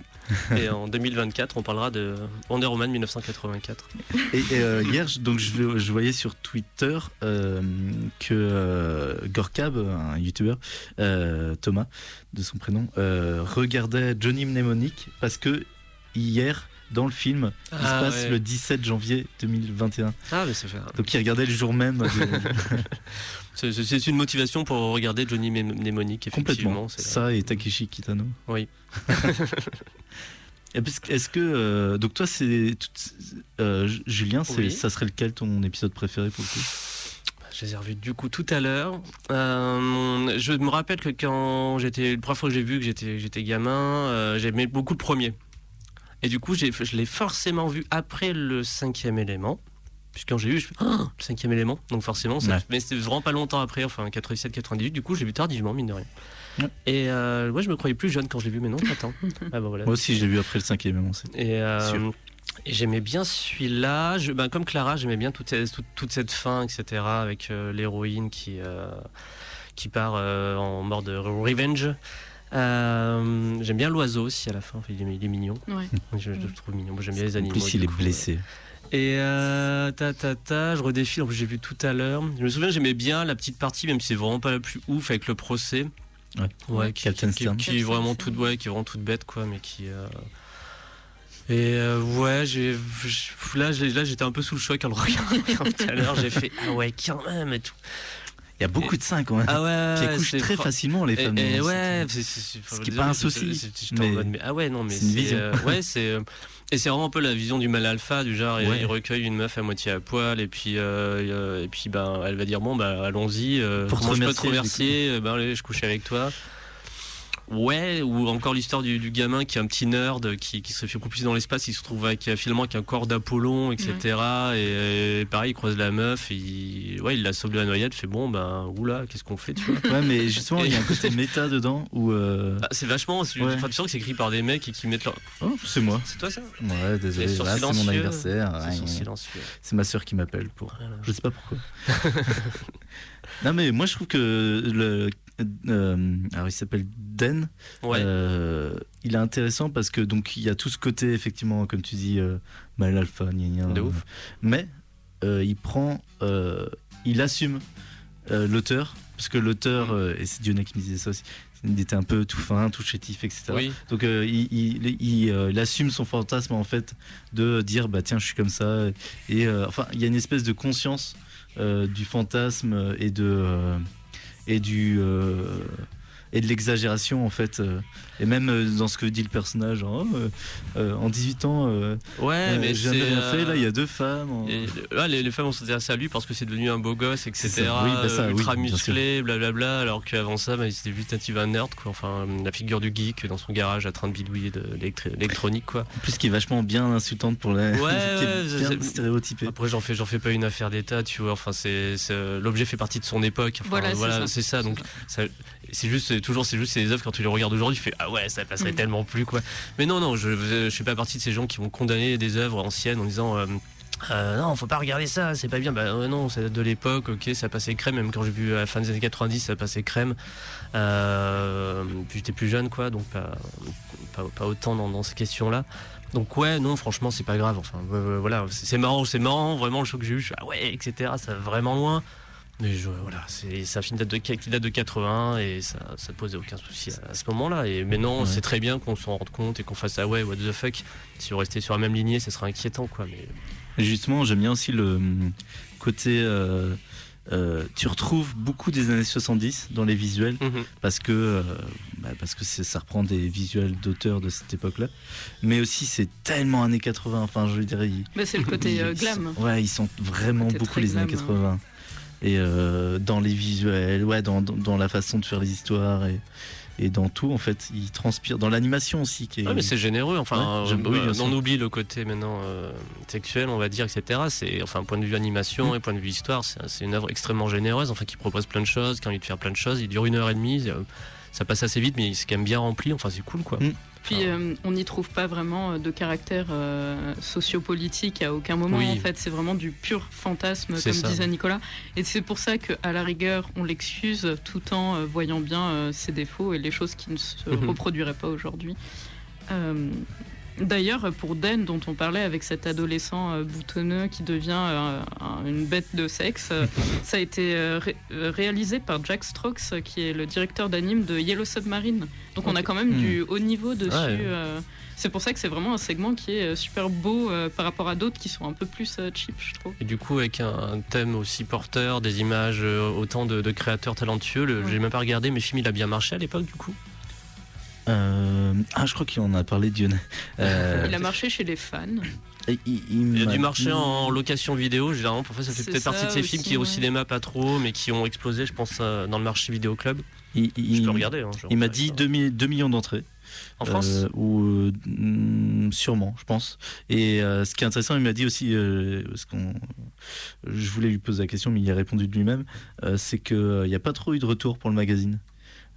Et en 2024, on parlera de Wonder Woman 1984. Et, et, euh, hier, je- donc, je, je voyais sur Twitter euh, que euh, Gorkab, un youtubeur, euh, Thomas, de son prénom, regardait Johnny Mnemonic parce que hier, dans le film, il se Ah, passe ouais. le 17 janvier 2021. Ah, mais c'est fait. Donc il regardait le jour même. de- C'est- une motivation pour regarder Johnny Mnem- Mnemonic, effectivement. complètement. Ça et Takeshi Kitano. Oui. Est-ce que donc donc toi c'est euh, Julien Oui. ça serait lequel ton épisode préféré pour le coup? Je les ai revus du coup tout à l'heure. Euh, je me rappelle que quand j'étais, la première fois que j'ai vu que j'étais, j'étais gamin, euh, j'aimais beaucoup le premier. Et du coup, je l'ai forcément vu après le cinquième élément. Puisque quand j'ai vu, je fais Ah, le cinquième élément. Donc forcément, ça- Ouais. mais c'était vraiment pas longtemps après, enfin 97-98. Du coup, j'ai vu tardivement, mine de rien. Ouais. Et euh, ouais, je me croyais plus jeune quand je l'ai vu, mais non, attends. ah bah voilà. Moi aussi je l'ai vu après le cinquième Et, euh, et j'aimais bien celui-là. Je, ben, comme Clara, j'aimais bien toute cette, toute, toute cette fin, etc. Avec euh, l'héroïne qui, euh, qui part euh, en mode revenge. Euh, j'aime bien l'oiseau aussi à la fin. Enfin, il, est, il est mignon. Ouais. Je, je le trouve mignon. Moi, J'aime bien les En animaux. plus il est coup, blessé. Et euh, ta ta ta, je redéfile. En plus, j'ai vu tout à l'heure. Je me souviens, j'aimais bien la petite partie, même si c'est vraiment pas la plus ouf avec le procès. Ouais. Ouais, qui, Captain qui- Stern. qui est vraiment toute, ouais, qui est vraiment toute bête, quoi, mais qui. euh, Et euh, ouais, j'ai je- là, j'ai- là, j'étais un peu sous le choc en le regardant tout à l'heure. J'ai fait ah ouais, quand même et tout. Il y a beaucoup de seins quand même. Ah ouais, qui accouchent très facilement les femmes. et ouais, c'est- Ce qui est désolé, pas un souci, mais mais- ah ouais, non, mais c'est une vision. euh, ouais, c'est euh, et c'est vraiment un peu la vision du mal alpha, du genre il- Ouais. il recueille une meuf à moitié à poil et puis euh, euh, et puis ben elle va dire bon bah allons-y, euh, Pour te je peux te remercier, remercier, ben allez, je couche avec toi. Ouais, ou encore l'histoire du, du gamin qui est un petit nerd qui, qui se fait propulser dans l'espace, il se trouve avec euh, finalement avec un corps d'Apollon, etc. Et, et pareil, il croise la meuf, il, ouais, il la sauve de la noyade, fait bon, ben oula, qu'est-ce qu'on fait, tu vois? Ouais, mais justement, il y a un côté méta dedans où. euh, Ah, c'est vachement. c'est- Ouais. Que c'est écrit par des mecs et qui mettent leur. Oh, c'est moi. C'est toi ça? Ouais, désolé. Là, c'est mon anniversaire. C'est ma sœur qui m'appelle pour. Voilà. Je sais pas pourquoi. non, mais moi je trouve que le euh, alors il s'appelle Den. Ouais. Euh, il est intéressant parce que donc il y a tout ce côté effectivement, comme tu dis, euh, mal alpha, gna gna, De euh, ouf. Mais il prend, il assume l'auteur parce que l'auteur euh, et c'est Dionnet qui me disait ça aussi. Il était un peu tout fin, tout chétif, etc. Oui. Donc il, il- il, il assume son fantasme en fait de dire bah tiens je suis comme ça et enfin il y a une espèce de conscience du fantasme et de et du euh, et de l'exagération en fait euh, et même euh, dans ce que dit le personnage genre, oh, euh, euh, en 18 ans euh, Ouais, euh, mais j'ai rien euh, fait là il y a deux femmes en- Et, là, les, les femmes ont s'intéressé à lui parce que c'est devenu un beau gosse, etc. Ça. Oui, bah ça, euh, oui, ultra musclé, blablabla. Alors qu'avant ça, bah, c'était juste un petit nerd, quoi. Enfin, la figure du geek dans son garage à train de bidouiller de l'électronique, quoi. en plus qui est vachement bien insultante pour la Ouais, ouais, stéréotypée Après, j'en fais, j'en fais pas une affaire d'état, tu vois. Enfin, c'est, l'objet fait partie de son époque. Enfin, Voilà, c'est ça. c'est ça. Donc, ça- c'est juste, c'est toujours, c'est juste ces œuvres quand tu les regardes aujourd'hui, tu fais ah ouais, ça passerait Mm. tellement plus, quoi. Mais non, non, je, je suis pas partie de ces gens qui vont condamner des œuvres anciennes en disant. euh, euh, non, faut pas regarder ça, c'est pas bien. Bah ouais, non, ça date de l'époque, ok, ça passait crème. Même quand j'ai vu à la fin des années 90, ça passait crème. Euh, puis j'étais plus jeune, quoi, donc pas, pas, pas autant dans, dans ces questions-là. Donc ouais, non, franchement, c'est pas grave. Enfin, euh, voilà, c'est c'est marrant, c'est marrant, vraiment le choc que j'ai eu. Je suis, ah ouais, etc. Ça va vraiment loin. Mais je, voilà, c'est un film date de, qui date de 80 et ça, ça posait aucun souci à, à ce moment-là. Et mais non, Ouais. c'est très bien qu'on s'en rende compte et qu'on fasse ah ouais, what the fuck. Si on restait sur la même lignée, ça serait inquiétant, quoi. Mais Et justement, j'aime bien aussi le hum, côté. euh, euh, tu retrouves beaucoup des années 70 dans les visuels Mhm. parce que euh, bah, parce que ça reprend des visuels d'auteurs de cette époque-là, mais aussi c'est tellement années 80. Enfin, je veux dire, ils, Mais c'est le côté euh, ils glam. sont- ouais, ils sont vraiment beaucoup les années glam, 80. Et euh, dans les visuels, ouais, dans, la façon de faire les histoires et, et dans tout, en fait, ils transpirent. Dans l'animation aussi, qui est. Ouais, mais c'est généreux. Enfin, Ouais, euh, oui, on oublie le côté maintenant euh, sexuel, on va dire, etc. C'est enfin point de vue animation Mm. et point de vue histoire, c'est une œuvre extrêmement généreuse. Enfin, qui propose plein de choses, qui a envie de faire plein de choses. Il dure une heure et demie. Ça passe assez vite, mais c'est quand même bien rempli. Enfin, c'est cool, quoi. Mm. Puis euh, on n'y trouve pas vraiment euh, de caractère euh, sociopolitique à aucun moment. Oui. En fait, c'est vraiment du pur fantasme, comme ça. disait Nicolas. Et c'est pour ça qu'à la rigueur, on l'excuse tout en euh, voyant bien ses défauts et les choses qui ne se Mhm. reproduiraient pas aujourd'hui. D'ailleurs, pour Den, dont on parlait avec cet adolescent euh, boutonneux qui devient euh, un- une bête de sexe, euh, ça a été euh, ré- réalisé par Jack Strokes, qui est le directeur d'anime de Yellow Submarine. Donc on a quand même Hmm. du haut niveau dessus. Ouais. euh, c'est pour ça que c'est vraiment un segment qui est super beau euh, par rapport à d'autres qui sont un peu plus euh, cheap, je trouve. Et du coup, avec un thème aussi porteur, des images, euh, autant de, de créateurs talentueux, le- Ouais. j'ai même pas regardé, mais le film il a bien marché à l'époque, du coup? Euh, ah, je crois qu'il en a parlé, Dionnet. Euh, Il a marché chez les fans. il, il- Il a dû marcher en location vidéo, généralement. Parfois, ça fait peut-être partie de ces films qui, au ouais. cinéma, pas trop, mais qui ont explosé, je pense, euh, dans le marché vidéo club. Il, il- Je peux regarder. hein, je il m'a dit ça. 2, millions d'entrées. En France Euh, ou euh, sûrement, je pense. Et euh, ce qui est intéressant, il m'a dit aussi, euh, parce qu'on, je voulais lui poser la question, mais il a répondu de lui-même, euh, c'est qu'il n'y a pas trop eu de retour pour le magazine.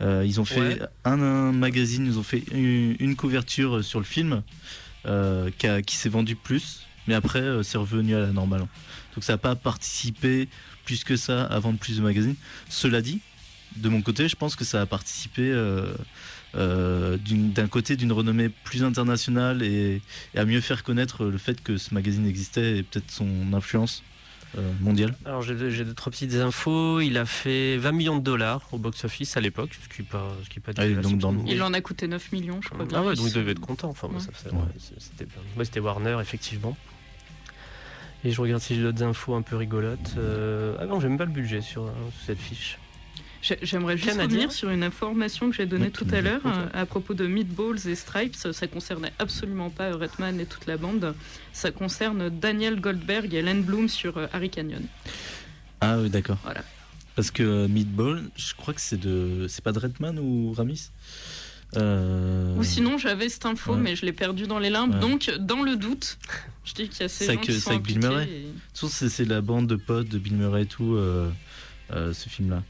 Euh, ils ont fait Ouais. un, un magazine, ils ont fait une, une couverture sur le film euh, qui, a- qui s'est vendu plus, mais après euh, c'est revenu à la normale. Donc ça n'a pas participé plus que ça à vendre plus de magazines. Cela dit, de mon côté, je pense que ça a participé euh, euh, d'une- d'un côté d'une renommée plus internationale et, et à mieux faire connaître le fait que ce magazine existait et peut-être son influence euh, mondiale. Alors j'ai deux, trois petites infos. Il a fait 20 millions de dollars au box-office à l'époque, ce qui n'est pas, ce qui est pas Ah, donc dans Il en a coûté 9 millions, je crois. bien. Ah ouais, donc il devait être content. Enfin, moi, Ouais. c'était ouais, Warner, effectivement. Et je regarde si j'ai d'autres infos un peu rigolotes. Euh, Ah non, j'ai même pas le budget sur, euh, sur cette fiche. J'ai- J'aimerais juste Canadien. revenir sur une information que j'ai donnée tout à l'heure euh, à propos de Meatballs et Stripes. Ça concernait absolument pas Redman et toute la bande. Ça concerne Daniel Goldberg et Len Bloom sur euh, Harry Canyon. Ah oui, d'accord. Voilà. Parce que euh, Meatball, je crois que c'est de, c'est pas de Redman ou Ramis? Euh, Ou sinon, j'avais cette info, ouais. mais je l'ai perdue dans les limbes. Ouais. Donc, dans le doute, je dis qu'il y a ces C'est gens avec- qui c'est sont avec Bill Murray. et- c'est c'est la bande de potes de Bill Murray et tout, euh, euh, ce film-là.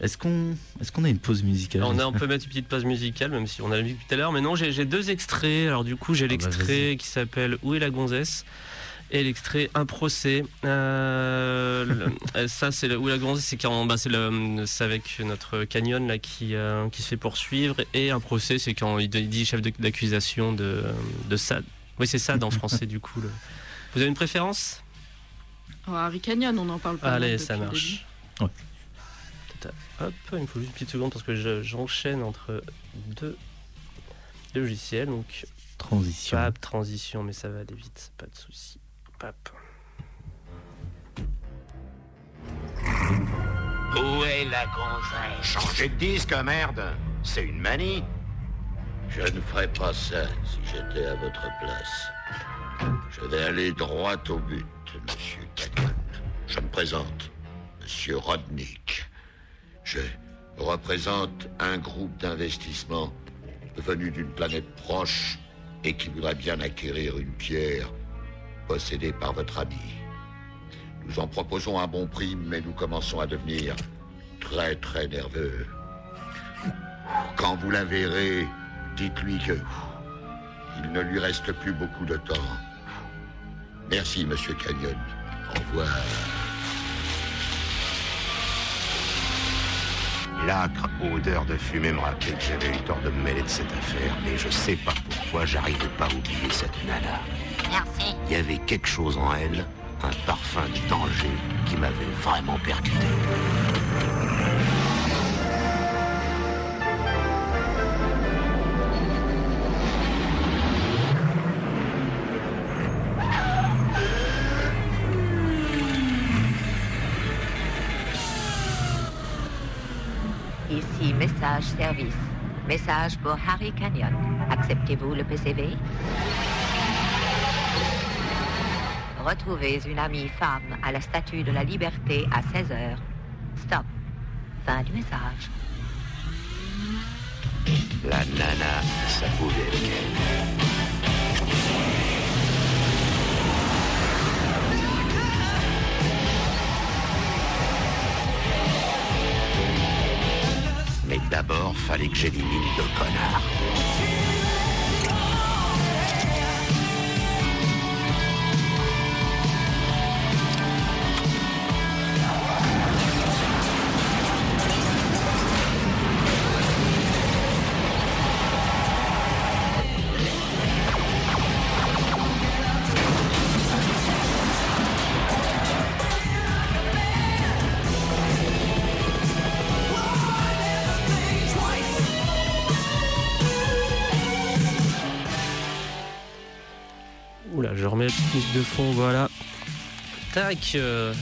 Est-ce qu'on est qu'on a une pause musicale Alors, on, a, on peut mettre une petite pause musicale, même si on a vu tout à l'heure. Mais non, j'ai deux extraits. Alors du coup, j'ai Ah bah, l'extrait qui s'appelle Où est la gonzesse Et l'extrait Un procès. Euh, le- euh, ça, c'est où la grande, c'est quand, bah, c'est avec notre canyon là qui, euh, qui se fait poursuivre. Et un procès, c'est quand il dit chef d'accusation de, de Sad. Oui, c'est Sad en français du coup. le- Vous avez une préférence? Oh, Harry Canyon, on en parle pas. Allez, ça marche. Ouais. Hop, il me faut juste une petite seconde parce que je- j'enchaîne entre deux logiciels. Donc, Transition. Pap, transition, mais ça va aller vite, pas de souci. Pap. Où est la gonzesse? Changer de disque, merde C'est une manie Je ne ferais pas ça si j'étais à votre place. Je vais aller droit au but, monsieur Canyon. Je me présente, monsieur Rodnick. Je représente un groupe d'investissement venu d'une planète proche et qui voudrait bien acquérir une pierre possédée par votre ami. Nous en proposons un bon prix, mais nous commençons à devenir très très nerveux. Quand vous la verrez, dites-lui que il ne lui reste plus beaucoup de temps. Merci, monsieur Canyon. Au revoir. L'âcre odeur de fumée me rappelait que j'avais eu tort de me mêler de cette affaire, mais je sais pas pourquoi j'arrivais pas à oublier cette nana. Merci. Il y avait quelque chose en elle, un parfum de danger qui m'avait vraiment percuté. Message service. Message pour Harry Canyon. Acceptez-vous le PCV Retrouvez une amie femme à la Statue de la Liberté à 16h. Stop. Fin du message. D'abord, fallait que j'élimine deux connards. Fond, voilà. Tac. euh.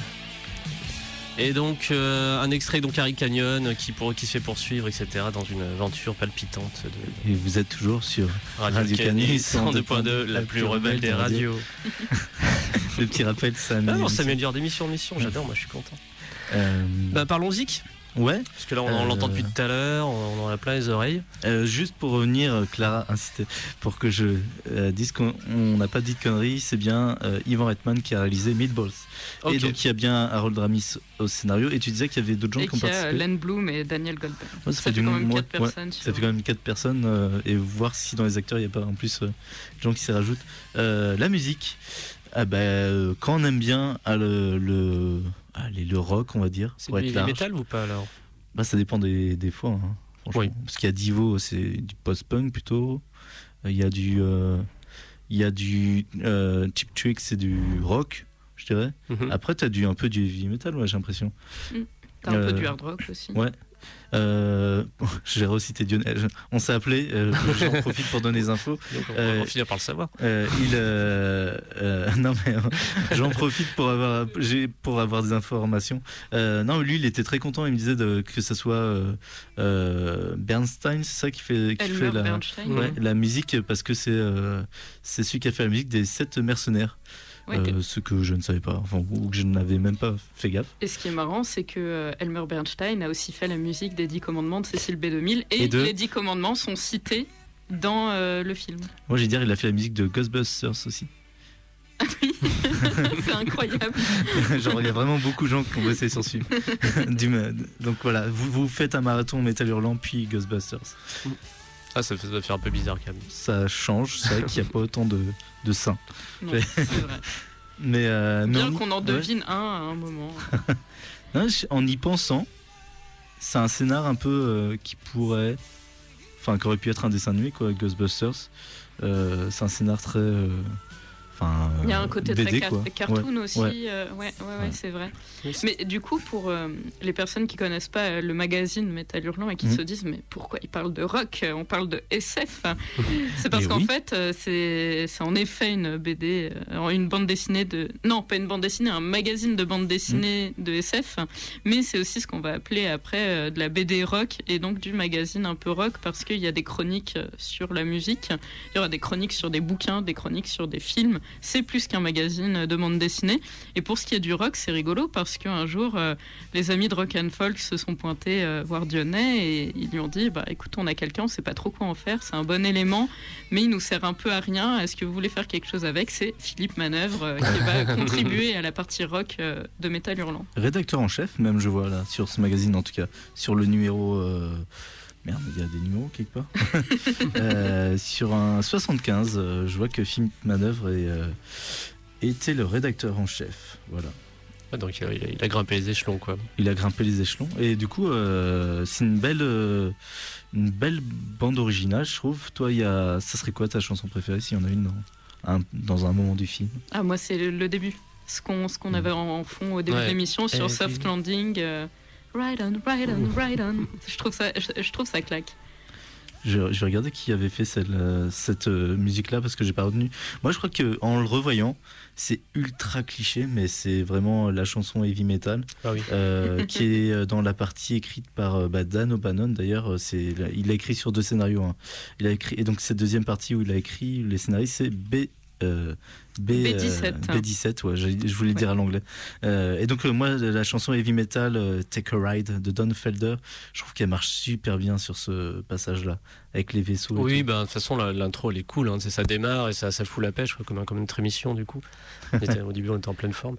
Et donc euh, un extrait donc Harry Canyon qui, pour, qui se fait poursuivre, etc. dans une aventure palpitante de Et vous êtes toujours sur Radio, Radio Canyon Canyon 102.2, la plus rebelle des radios. le petit rappel, ça Ah non, ça s'améliore d'émission en mission, j'adore, moi je suis content. Euh, Bah parlons-y, ouais, parce que là on, on Euh. l'entend depuis tout à l'heure, on, en a plein les oreilles. euh, juste pour revenir, euh, Clara insistait pour que je euh, dise qu'on on n'a pas dit de conneries, c'est bien euh, Ivan Reitman qui a réalisé Meatballs. Ok. Et donc il y a bien Harold Ramis au scénario. Et tu disais qu'il y avait d'autres gens Et qui ont qu'il y a participé. Len Bloom et Daniel Goldberg. Ouais, ça, fait, du quand même ouais, 4 ouais, personnes. Ça fait quand même quatre personnes euh, et voir si dans les acteurs il n'y a pas en plus euh, des gens qui s'y rajoutent. Euh, la musique, ah bah, euh, quand on aime bien ah, le, le, allez, le rock, on va dire, C'est du metal ou pas alors? Bah, ça dépend des, des fois. hein. Oui. Parce qu'il y a Divo, c'est du post-punk plutôt. Euh, Il y a du, euh, il y a du euh, Cheap Trick, c'est du rock, je dirais. Mhm. Après, tu as du, un peu du heavy metal, ouais, j'ai l'impression. T'as un Euh, peu du hard rock aussi. Ouais. Euh, j'ai recité Dionel. je- On s'est appelé, euh, j'en profite pour donner les infos. Donc on Euh, va finir par le savoir. Euh, il, euh, euh, non mais euh, j'en profite pour avoir, pour avoir des informations. Euh, non, lui, il était très content. Il me disait de, que ça soit euh, euh, Bernstein, c'est ça qui fait, qui fait la, Bernstein. ouais, la musique parce que c'est euh, c'est celui qui a fait la musique des sept mercenaires. Ouais, Euh, ce que je ne savais pas, enfin ou que je n'avais même pas fait gaffe. Et ce qui est marrant, c'est que euh, Elmer Bernstein a aussi fait la musique des Dix Commandements de Cécile B2000 et, Et de- les Dix Commandements sont cités dans euh, le film. Moi, j'ai dire, il a fait la musique de Ghostbusters aussi. c'est incroyable. Genre, il y a vraiment beaucoup de gens qui ont bossé sur ce film. Donc voilà, vous, vous faites un marathon Métal Hurlant puis Ghostbusters. Ah, ça, fait- ça doit faire un peu bizarre quand même. Ça change, c'est vrai qu'il n'y a pas autant de, de seins. Non, c'est vrai. Mais euh, Bien qu'on en ouais. devine un à un moment. Non, en y pensant, c'est un scénar un peu euh, qui pourrait. Enfin, qui aurait pu être un dessin animé, quoi, Ghostbusters. Euh, c'est un scénar très. Euh, Enfin. Il y a euh, un côté BD, très quoi. cartoon Ouais, aussi. ouais. euh, ouais, ouais, ouais, Ouais. c'est vrai. Mais du coup, pour euh, les personnes qui connaissent pas euh, le magazine Métal Hurlant et qui Mhm. se disent mais pourquoi ils parlent de rock euh, On parle de SF. C'est parce qu'en oui. fait, euh, c'est c'est en effet une BD, euh, une bande dessinée de non pas une bande dessinée, un magazine de bande dessinée Mhm. de SF. Mais c'est aussi ce qu'on va appeler après euh, de la BD rock et donc du magazine un peu rock parce qu'il y a des chroniques euh, sur la musique, il y aura des chroniques sur des bouquins, des chroniques sur des films. C'est plus qu'un magazine de bande dessinée. Et pour ce qui est du rock, c'est rigolo parce qu'un jour, euh, les amis de Rock and Folk se sont pointés euh, voir Dionnet et ils lui ont dit bah, écoute, on a quelqu'un, on sait pas trop quoi en faire, c'est un bon élément, mais il nous sert un peu à rien. Est-ce que vous voulez faire quelque chose avec? C'est Philippe Manœuvre euh, qui va contribuer à la partie rock euh, de Métal Hurlant. Rédacteur en chef, même, je vois là, sur ce magazine en tout cas. Sur le numéro. Merde, il y a des numéros quelque part. Euh, sur un 75, euh, je vois que Philippe Manœuvre est, euh, était le rédacteur en chef. Voilà. Ouais, donc il a, il grimpé les échelons, quoi. Il a grimpé les échelons. Et du coup, euh, c'est une belle, euh, une belle bande originale, je trouve. Toi, il y a, ça serait quoi ta chanson préférée s'il y en a une dans un, dans un moment du film? Ah, moi, c'est le, le début. Ce qu'on ce qu'on avait en, en fond au début Ouais. de l'émission sur Et Soft Landing. Ride on, ride on, ride on. Je trouve ça, je, je trouve ça claque. je, je vais regarder qui avait fait celle, euh, cette euh, musique-là parce que j'ai pas retenu. Moi, je crois que en le revoyant, c'est ultra cliché, mais c'est vraiment la chanson heavy metal Ah oui. euh, qui est dans la partie écrite par bah, Dan O'Bannon. D'ailleurs, c'est il a écrit sur deux scénarios. hein. Il a écrit et donc cette deuxième partie où il a écrit les scénarios, c'est B. euh, B, euh, B17. B17, ouais, j'ai- je voulais Ouais. dire à l'anglais. Euh, et donc, euh, moi, la chanson heavy metal euh, Take a Ride de Don Felder, je trouve qu'elle marche super bien sur ce passage-là, avec les vaisseaux. Oui, bah, de toute façon, l'intro, elle est cool. Hein. C'est- Ça démarre et ça, ça fout la pêche, comme, un- comme notre émission, du coup. Était- au début, on était en pleine forme.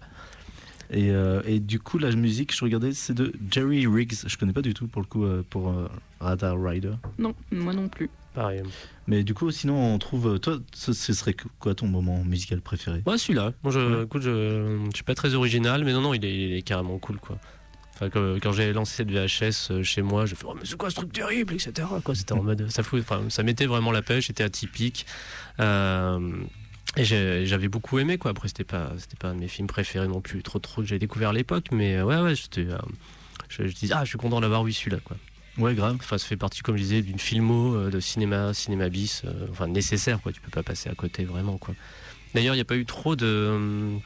Et, euh, et du coup, la musique, je regardais, c'est de Jerry Riggs. Je connais pas du tout pour le coup euh, pour euh, Radar Rider. Non, moi non plus. Pareil. Mais du coup, sinon, on trouve. Toi, ce, ce serait quoi ton moment musical préféré? Ouais, celui-là. Moi, je, Ouais. écoute, je, je suis pas très original, mais non, non, il est, il est carrément cool, quoi. Enfin, quand, quand j'ai lancé cette VHS euh, chez moi, je fais, oh, mais c'est quoi ce truc terrible, etc. Quoi, c'était en mode, ça fout, enfin, ça mettait vraiment la pêche, c'était atypique. Euh, et j'avais beaucoup aimé, quoi. Après, c'était pas, c'était pas un de mes films préférés non plus, trop, trop, que j'ai découvert à l'époque, mais ouais, ouais, j'étais, euh, je, je disais, ah, je suis content d'avoir vu celui-là, quoi. Ouais, grave. Enfin, ça fait partie, comme je disais, d'une filmo euh, de cinéma, cinéma bis, euh, enfin nécessaire, quoi. Tu peux pas passer à côté, vraiment, quoi. D'ailleurs, il n'y a pas eu trop de, euh,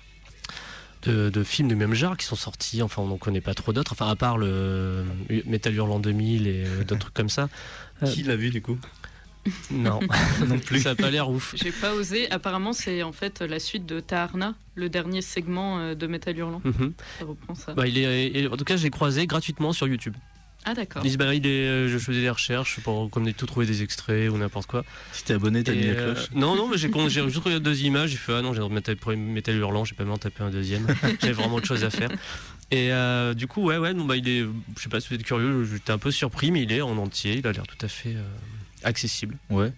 de, de films du même genre qui sont sortis. Enfin, on n'en connaît pas trop d'autres. Enfin, à part le Metal Hurlant 2000 et d'autres trucs comme ça. Euh, Qui l'a vu du coup? Non, Non plus. ça a pas l'air ouf. J'ai pas osé. Apparemment, c'est en fait la suite de Taharna, le dernier segment de Metal Hurlant. Mhm. Ça reprend ça. Bah, il est, et- en tout cas, je l'ai croisé gratuitement sur YouTube. Ah d'accord. Bah, il est, euh, je faisais des recherches pour comme des tout trouver des extraits ou n'importe quoi. Si t'es abonné, t'as mis la euh, cloche. non, non, mais j'ai juste regardé deux images. J'ai fait ah non, j'ai Metal Hurlant, j'ai pas même en taper un deuxième. J'avais vraiment autre chose à faire. Et euh, du coup, ouais, ouais, non, bah, il est, je sais pas si vous êtes curieux, j'étais un peu surpris, mais il est en entier. Il a l'air tout à fait euh, accessible. Ouais.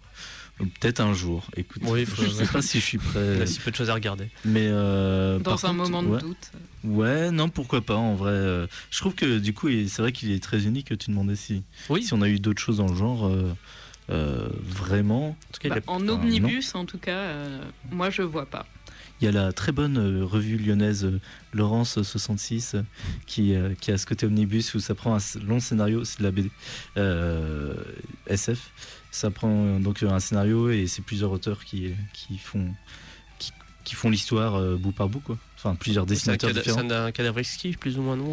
Peut-être un jour. Écoute, Oui, faut- je sais pas si je suis Il prêt. a si peu de choses à regarder. Mais euh, Dans un contre, moment de ouais. doute. Ouais, non, pourquoi pas en vrai. euh, Je trouve que du coup, c'est vrai qu'il est très unique. Tu demandais si, Oui. si on a eu d'autres choses dans le genre. euh, euh, vraiment, En tout cas, il Bah, a- en omnibus, en tout cas, euh, moi je vois pas. il y a la très bonne revue lyonnaise Laurence 66 euh, qui, qui a ce côté omnibus où ça prend un long scénario, c'est de la BD euh, SF. Ça prend euh, donc un scénario et c'est plusieurs auteurs qui, qui font qui, qui font l'histoire euh, bout par bout quoi. Enfin plusieurs dessinateurs différents. c'est un cadavre exquis, plus ou moins, non?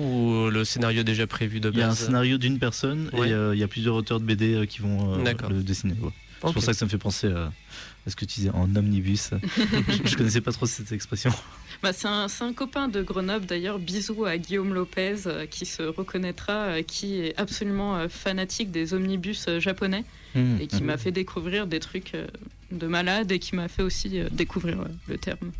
Ou le scénario déjà prévu de Il y a un base scénario d'une personne Ouais. et euh, il y a plusieurs auteurs de BD euh, qui vont euh, le dessiner. ouais. C'est pour ça que ça me fait penser à ce que tu disais en omnibus. je, je connaissais pas trop cette expression. Bah, c'est un, c'est un copain de Grenoble d'ailleurs, bisous à Guillaume Lopez euh, qui se reconnaîtra, euh, qui est absolument euh, fanatique des omnibus euh, japonais Hmm. et qui m'a fait découvrir des trucs euh, de malade et qui m'a fait aussi euh, découvrir euh, le terme.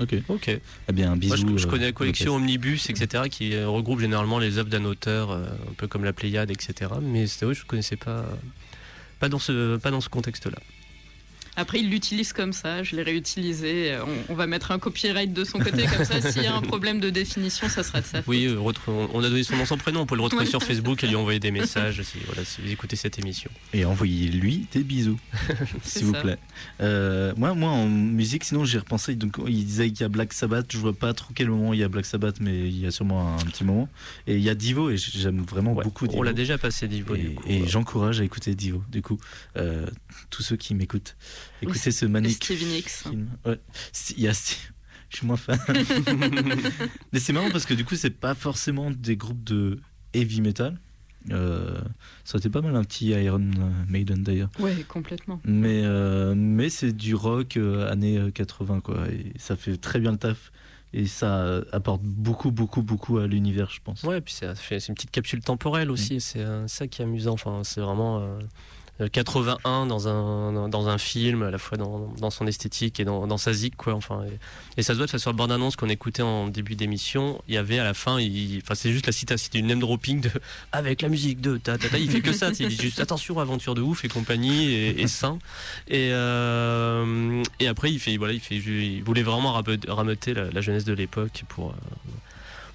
Ok. Ok. Eh bien, un bisou. Moi, je, je connais la collection Lopez. Omnibus, etc., qui euh, regroupe généralement les œuvres d'un auteur, euh, un peu comme la Pléiade, etc. Mais c'était oui, je ne connaissais pas, pas dans ce, pas dans ce contexte-là. Après, il l'utilise comme ça, je l'ai réutilisé. Euh, On, on va mettre un copyright de son côté, comme ça, s'il y a un problème de définition, ça sera de sa faute. Oui, on a donné son nom, son prénom. On peut le retrouver Ouais. sur Facebook et lui envoyer des messages si, voilà, si vous écoutez cette émission. Et envoyez-lui des bisous, s'il vous plaît. Euh, moi, moi, en musique, sinon, j'ai repensé. Donc, il disait qu'il y a Black Sabbath. Je vois pas trop quel moment il y a Black Sabbath, mais il y a sûrement un, petit moment. Et il y a Divo, et j'aime vraiment Ouais, beaucoup Divo. on l'a déjà passé, Divo. Et, euh. j'encourage à écouter Divo. Du coup, euh, tous ceux qui m'écoutent, écoutez ce Et magnifique Stevie Nicks. film. Ouais. Il y a Steve- Je suis moins fan. Mais c'est marrant parce que du coup, c'est pas forcément des groupes de heavy metal. Euh, ça aurait été pas mal un petit Iron Maiden d'ailleurs. Ouais, complètement. Mais, euh, mais c'est du rock euh, années euh, 80 quoi. Et ça fait très bien le taf. Et ça euh, apporte beaucoup, beaucoup, beaucoup à l'univers, je pense. Ouais, puis c'est une petite capsule temporelle aussi, et c'est euh, ça qui est amusant. Enfin, c'est vraiment euh, euh, 81 dans un, dans un film, à la fois dans, dans son esthétique et dans, dans sa zik, quoi. Enfin, et, ça se voit de façon, la bande-annonce qu'on écoutait en début d'émission, il y avait à la fin, il, enfin, c'est juste la citation, une name dropping de avec la musique de ta, ta, ta. il fait que ça, il dit juste attention, aventure de ouf et compagnie, et, et sain. Et, euh, et après, il fait, voilà, il fait, il voulait vraiment rameuter la, la jeunesse de l'époque pour. euh,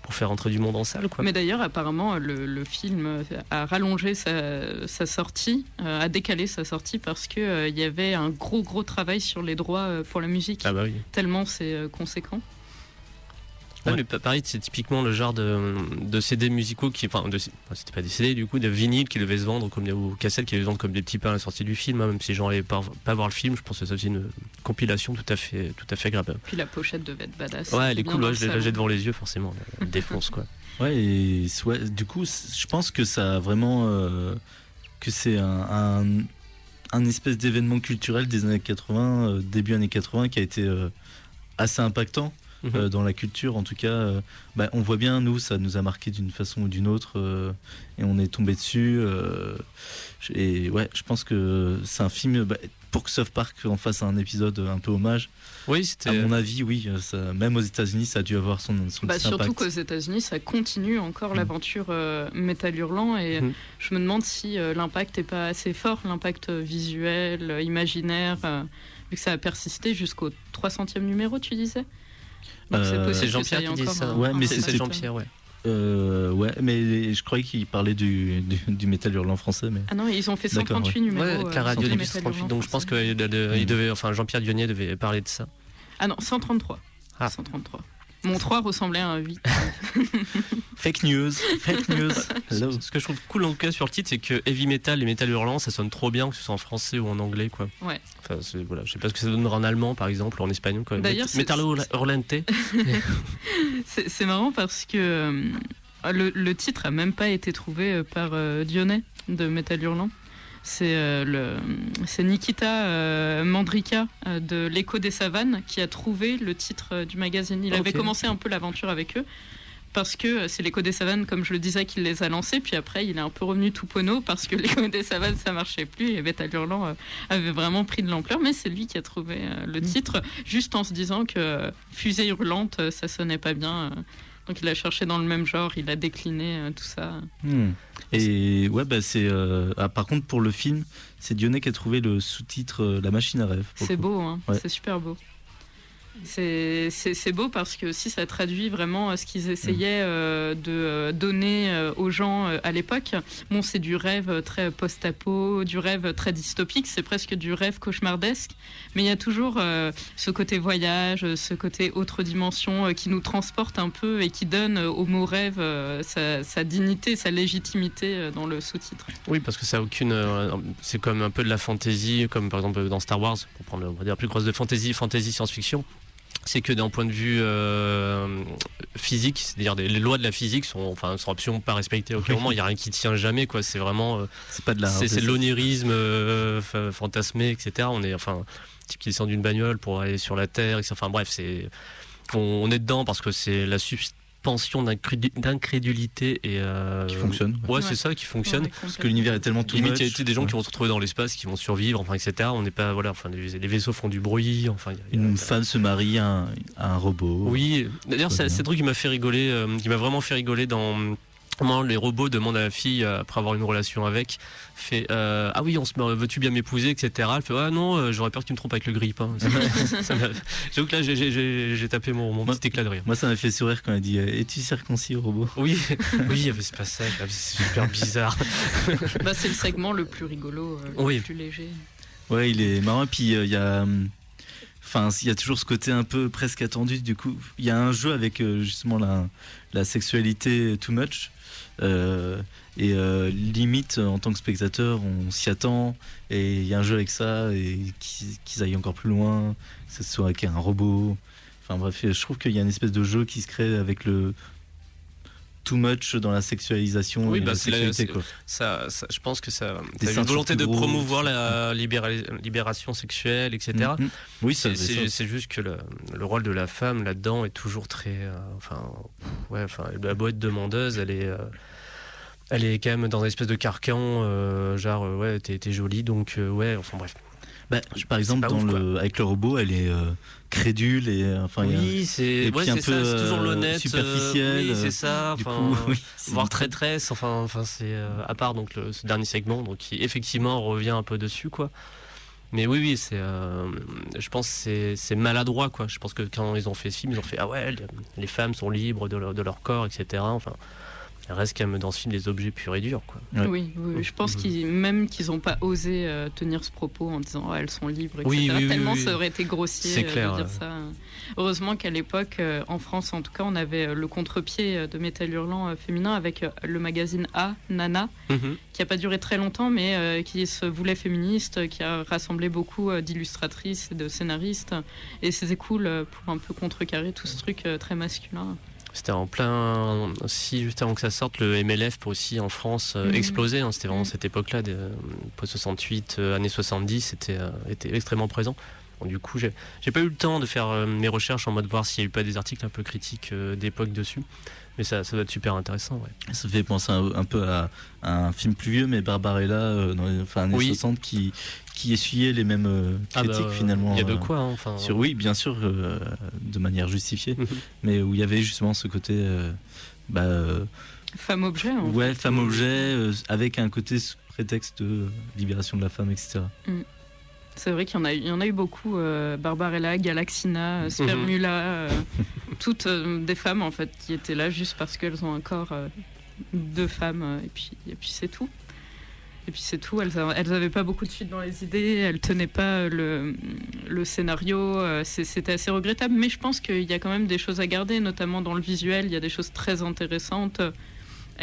pour faire entrer du monde en salle, quoi. Mais d'ailleurs, apparemment, le, le film a rallongé sa, sa sortie, euh, a décalé sa sortie parce que euh, il y avait un gros gros travail sur les droits euh, pour la musique. Ah bah oui. Tellement c'est conséquent. Ouais, Ouais. mais pa- pareil, c'est typiquement le genre de, de CD musicaux qui, enfin, de- c'était pas des CD du coup, de vinyles qui devaient se vendre comme des, ou cassettes qui devaient se vendre comme des petits pains à la sortie du film, hein, même si les gens allaient pas, pas voir le film, je pense que ça aussi une compilation tout à fait, tout à fait agréable. Puis la pochette devait être badass. Ouais, elle est cool, ouais, le je l'ai- devant les yeux forcément, elle défonce quoi. Ouais, et soit, du coup, je pense que ça a vraiment. euh, que c'est un, un, un espèce d'événement culturel des années 80, euh, début années 80, qui a été euh, assez impactant Mhm. euh, dans la culture. En tout cas, euh, bah, on voit bien, nous, ça nous a marqué d'une façon ou d'une autre, euh, et on est tombé dessus. euh, et ouais, je pense que c'est un film. bah, pour que South Park en fasse un épisode un peu hommage, Oui, à c'était. mon avis, oui, ça- même aux États-Unis, ça a dû avoir son, son Bah, surtout impact. qu'aux États-Unis, ça continue encore Mm. l'aventure euh, métal hurlant et Mhm. je me demande si euh, l'impact est pas assez fort, l'impact visuel, euh, imaginaire, euh, vu que ça a persisté jusqu'au 300e numéro, tu disais? C'est que Jean-Pierre qui dit encore ça. un- Ouais, mais c'est Jean-Pierre, ouais. Euh, ouais, mais je croyais qu'il parlait du, du, du métal hurlant français. Mais... Ah non, ils ont fait D'accord, 138 numéros. Ouais, euh, avec la radio sur des le métal 38, hurlant donc je pense français. qu'il Mm. devait, enfin Jean-Pierre Dionnier devait parler de ça. Ah non, 133. Ah. 133. Mon 3 ressemblait à un 8. Fake news, fake news. Hello. Ce que je trouve cool en tout cas sur le titre, c'est que heavy metal et metal hurlant, ça sonne trop bien, que ce soit en français ou en anglais, quoi. Ouais. Enfin, c'est- voilà, je sais pas ce que ça donnera en allemand, par exemple, ou en espagnol, quoi. D'ailleurs, Met- c'est- metal hurla- hurlante. C'est c'est marrant parce que euh, le, le titre a même pas été trouvé euh, par euh, Dionnet de Metal Hurlant. C'est euh, c'est Nikita euh, Mandrika euh, de l'Écho des Savanes qui a trouvé le titre euh, du magazine. Il avait commencé un peu l'aventure avec eux parce que c'est l'Écho des Savanes, comme je le disais, qui les a lancés. Puis après, il est un peu revenu tout pono parce que l'Écho des Savanes, ça marchait plus et Hurlant euh, avait vraiment pris de l'ampleur. Mais c'est lui qui a trouvé le titre, juste en se disant que Fusée hurlante, ça sonnait pas bien. donc il a cherché dans le même genre, il a décliné tout ça. Hmm. Et ouais, bah c'est. euh, ah, par contre, pour le film, c'est Dionnet qui a trouvé le sous-titre euh, La machine à rêve. C'est beau, hein Ouais. c'est super beau. C'est beau parce que aussi ça traduit vraiment euh, ce qu'ils essayaient euh, de euh, donner aux gens à l'époque. Bon, c'est du rêve très post-apo, du rêve très dystopique, c'est presque du rêve cauchemardesque, mais il y a toujours euh, ce côté voyage, ce côté autre dimension qui nous transporte un peu et qui donne au mot rêve sa, sa dignité, sa légitimité dans le sous-titre. Oui, parce que ça a aucune. c'est comme un peu de la fantasy, comme par exemple dans Star Wars, pour prendre on va dire, la plus grosse de fantasy, fantasy science-fiction. C'est que d'un point de vue euh, physique, c'est-à-dire les lois de la physique sont, enfin, sont absolument pas respectées. Aucun Oui. moment, il n'y a rien qui tient jamais, quoi. C'est vraiment. euh, C'est pas de la. c'est l'onirisme euh, fa- fantasmé, etc. On est enfin type qui descend d'une bagnole pour aller sur la terre, etc. Enfin bref, c'est on, on est dedans parce que c'est la suspension d'incrédu- d'incrédulité et euh, Qui fonctionne. Ouais, Ouais. c'est ça qui fonctionne. Ouais, Parce que l'univers est tellement tout Limite, il y a des gens qui vont se retrouver dans l'espace, qui vont survivre, enfin, etc. On n'est pas, voilà, enfin, les, les vaisseaux font du bruit, enfin. il y a- il y a- Une femme se marie à un, à un robot. Oui, d'ailleurs, c'est un truc qui m'a fait rigoler, euh, qui m'a vraiment fait rigoler dans Comment les robots demandent à la fille, euh, après avoir une relation avec, fait euh, Ah oui, on se met- veux-tu bien m'épouser, etc. Elle fait Ah non, euh, j'aurais peur que tu me trompes avec le grip. Hein. J'avoue que là, j'ai- j'ai- j'ai j'ai tapé mon, mon Moi- petit éclat de rire. Moi, ça m'a fait sourire quand elle dit euh, Es-tu circoncis, robot? Oui, oui, il y avait ce passage, c'est super bizarre. Bah, c'est le segment le plus rigolo, le Oui. plus léger. Ouais, il est marrant. Et puis, euh, il y a. Enfin, il y a toujours ce côté un peu presque attendu. Du coup, il y a un jeu avec euh, justement la, sexualité too much. Euh, et euh, limite, en tant que spectateur, on s'y attend. Et il y a un jeu avec ça. Et qu'ils qu'ils aillent encore plus loin. Que ce soit avec un robot. Enfin bref, je trouve qu'il y a une espèce de jeu qui se crée avec le too much dans la sexualisation Oui, et bah, la sexualité. quoi. Ça, ça- je pense que ça, Des une volonté de promouvoir la libéra- libération sexuelle, etc. Mhm. Oui, ça, C'est- juste que le, le rôle de la femme là-dedans est toujours très. euh, enfin, ouais, enfin, la être demandeuse, elle est. euh, elle est quand même dans une espèce de carcan, euh, genre, euh, ouais, t'es t'es jolie, donc, euh, ouais, enfin bref. Bah, par exemple, dans ouf, le, avec le robot, elle est euh, crédule et euh, enfin, oui, c'est ouais, un peu, ça, toujours l'honnête. superficiel, oui, c'est ça. du Enfin, coup, oui, voire traîtresse. Enfin, enfin c'est euh, à part donc le, ce dernier segment, donc qui effectivement revient un peu dessus, quoi. Mais oui, oui, c'est. euh, je pense que c'est- maladroit, quoi. Je pense que quand ils ont fait ce film, ils ont fait ah ouais, les, femmes sont libres de leur, de leur corps, etc. Enfin, reste quand même dans ce film des objets purs et durs, quoi. Ouais. Oui, oui, je pense qu'ils, même qu'ils n'ont pas osé euh, tenir ce propos en disant oh, elles sont libres, etc. Oui, oui, oui, Tellement oui. ça aurait été grossier C'est euh, clair, de dire ouais. ça. Heureusement qu'à l'époque, euh, en France en tout cas, on avait le contre-pied de métal hurlant euh, féminin avec euh, le magazine A, Nana, Mhm. qui a pas duré très longtemps, mais euh, qui se voulait féministe, qui a rassemblé beaucoup euh, d'illustratrices et de scénaristes. Et c'était cool euh, pour un peu contrecarrer tout ce truc euh, très masculin. C'était en plein aussi juste avant que ça sorte le MLF pour aussi en France euh, Mhm. exploser. hein. C'était vraiment Mhm. cette époque-là, de- post 68, euh, années 70, c'était euh, était extrêmement présent. Bon, du coup, j'ai j'ai pas eu le temps de faire euh, mes recherches en mode voir s'il y a eu pas des articles un peu critiques euh, d'époque dessus, mais ça, ça doit être super intéressant. Ouais. Ça fait penser un, un peu à, à un film plus vieux, mais Barbarella, euh, dans les enfin, années Oui. 60, qui, qui essuyait les mêmes euh, Ah bah, critiques finalement. Il y a de euh, quoi. hein, Enfin, Sur, oui, bien sûr, euh, de manière justifiée, Mhm. mais où il y avait justement ce côté. euh, bah, euh, Femme objet. en ouais, femme-objet, euh, avec un côté sous prétexte de libération de la femme, etc. C'est vrai qu'il y en a, eu- il y en a eu beaucoup. euh, Barbarella, Galaxina, euh, Spermula, euh, toutes euh, des femmes en fait qui étaient là juste parce qu'elles ont un corps de femme euh, et puis et puis c'est tout. Et puis c'est tout. Elles, a- elles avaient pas beaucoup de suite dans les idées. Elles tenaient pas le, le scénario. C'était assez regrettable. Mais je pense qu'il y a quand même des choses à garder, notamment dans le visuel. Il y a des choses très intéressantes.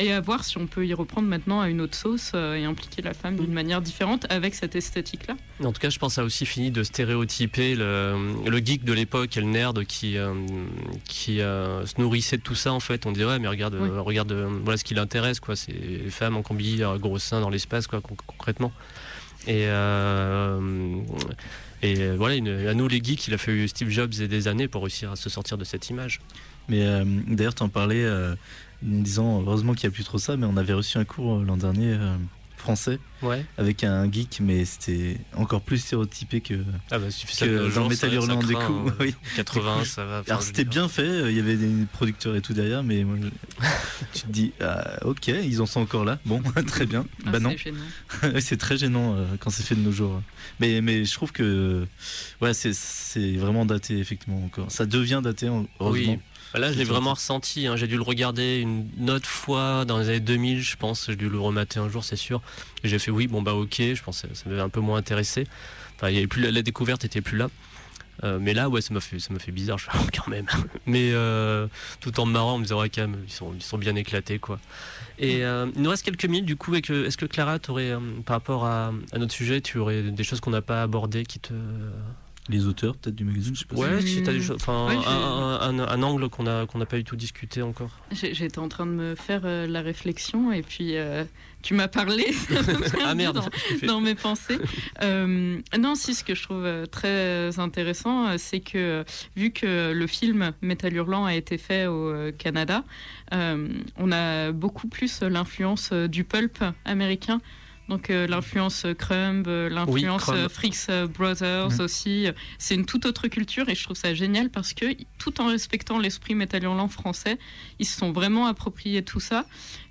Et à voir si on peut y reprendre maintenant à une autre sauce euh, et impliquer la femme d'une manière différente avec cette esthétique-là. En tout cas, je pense que ça a aussi fini de stéréotyper le, le geek de l'époque et le nerd qui, euh, qui euh, se nourrissait de tout ça. En fait, on disait ouais, mais regarde, Oui. euh, regarde, voilà ce qui l'intéresse, quoi. C'est les femmes en combi, gros seins dans l'espace, quoi, con- concrètement. Et et voilà, une- à nous les geeks, il a fallu Steve Jobs et des années pour réussir à se sortir de cette image. Mais euh, d'ailleurs, t'en parlais euh, en disant heureusement qu'il n'y a plus trop ça, mais on avait reçu un cours euh, l'an dernier euh, français Ouais. avec un geek, mais c'était encore plus stéréotypé que, Ah bah, que dans Metal Hurlant du coup. hein. oui. 80, ça va. Alors c'était bien fait, euh, il y avait des producteurs et tout derrière, mais moi, je- tu te dis ah, ok, ils en sont encore là. Bon, très bien. Ah, bah non, c'est très gênant euh, quand c'est fait de nos jours. Mais, mais je trouve que ouais, c'est- c'est vraiment daté effectivement encore. Ça devient daté en- heureusement. Oui. Là, je l'ai vraiment ressenti. hein. J'ai dû le regarder une autre fois dans les années 2000, je pense. J'ai dû le remater un jour, c'est sûr. Et j'ai fait oui, bon bah ok. Je pense que ça m'avait un peu moins intéressé. Enfin, il y avait plus la, la découverte était plus là. Euh, mais là, ouais, ça m'a fait, ça m'a fait bizarre. Je oh, quand même. Mais euh, tout en me marrant, en me disant ouais, quand même, ils sont, ils sont bien éclatés, quoi. Et euh, il nous reste quelques minutes. Du coup, est-ce que Clara, t'aurais, euh, par rapport à, à notre sujet, tu aurais des choses qu'on n'a pas abordées qui te Les auteurs peut-être du magazine, je sais pas. si- Ouais, si choses, enfin, Ouais, un, angle qu'on a qu'on n'a pas du tout discuté encore. J'étais en train de me faire euh, la réflexion et puis euh, tu m'as parlé. ah merde. Dans, mes pensées. Euh, non, si, ce que je trouve très intéressant, c'est que vu que le film Metal Hurlant a été fait au Canada, euh, on a beaucoup plus l'influence du pulp américain. Donc euh, l'influence Crumb, euh, l'influence Crumb. euh, Freaks euh, Brothers Mhm. aussi. C'est une toute autre culture et je trouve ça génial parce que tout en respectant l'esprit Metal Hurlant français, ils se sont vraiment appropriés tout ça.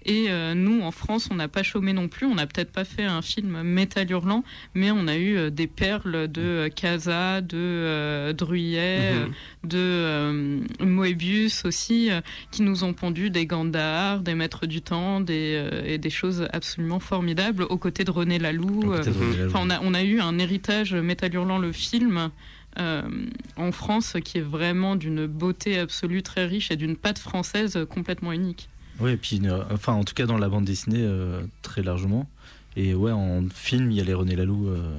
Et euh, nous, en France, on n'a pas chômé non plus. On n'a peut-être pas fait un film métal hurlant, mais on a eu euh, des perles de euh, Casa, de Druyet, Mhm. de Moebius aussi, qui nous ont pondu des Gandhar, des Maîtres du Temps, des, et des choses absolument formidables, aux côtés de René Laloux. René on a, on a eu un héritage Métal Hurlant, le film, euh, en France, qui est vraiment d'une beauté absolue, très riche et d'une patte française complètement unique. Ouais, et puis, euh, enfin, en tout cas, dans la bande dessinée, euh, très largement. Et ouais, en film, il y a les René Laloux, euh,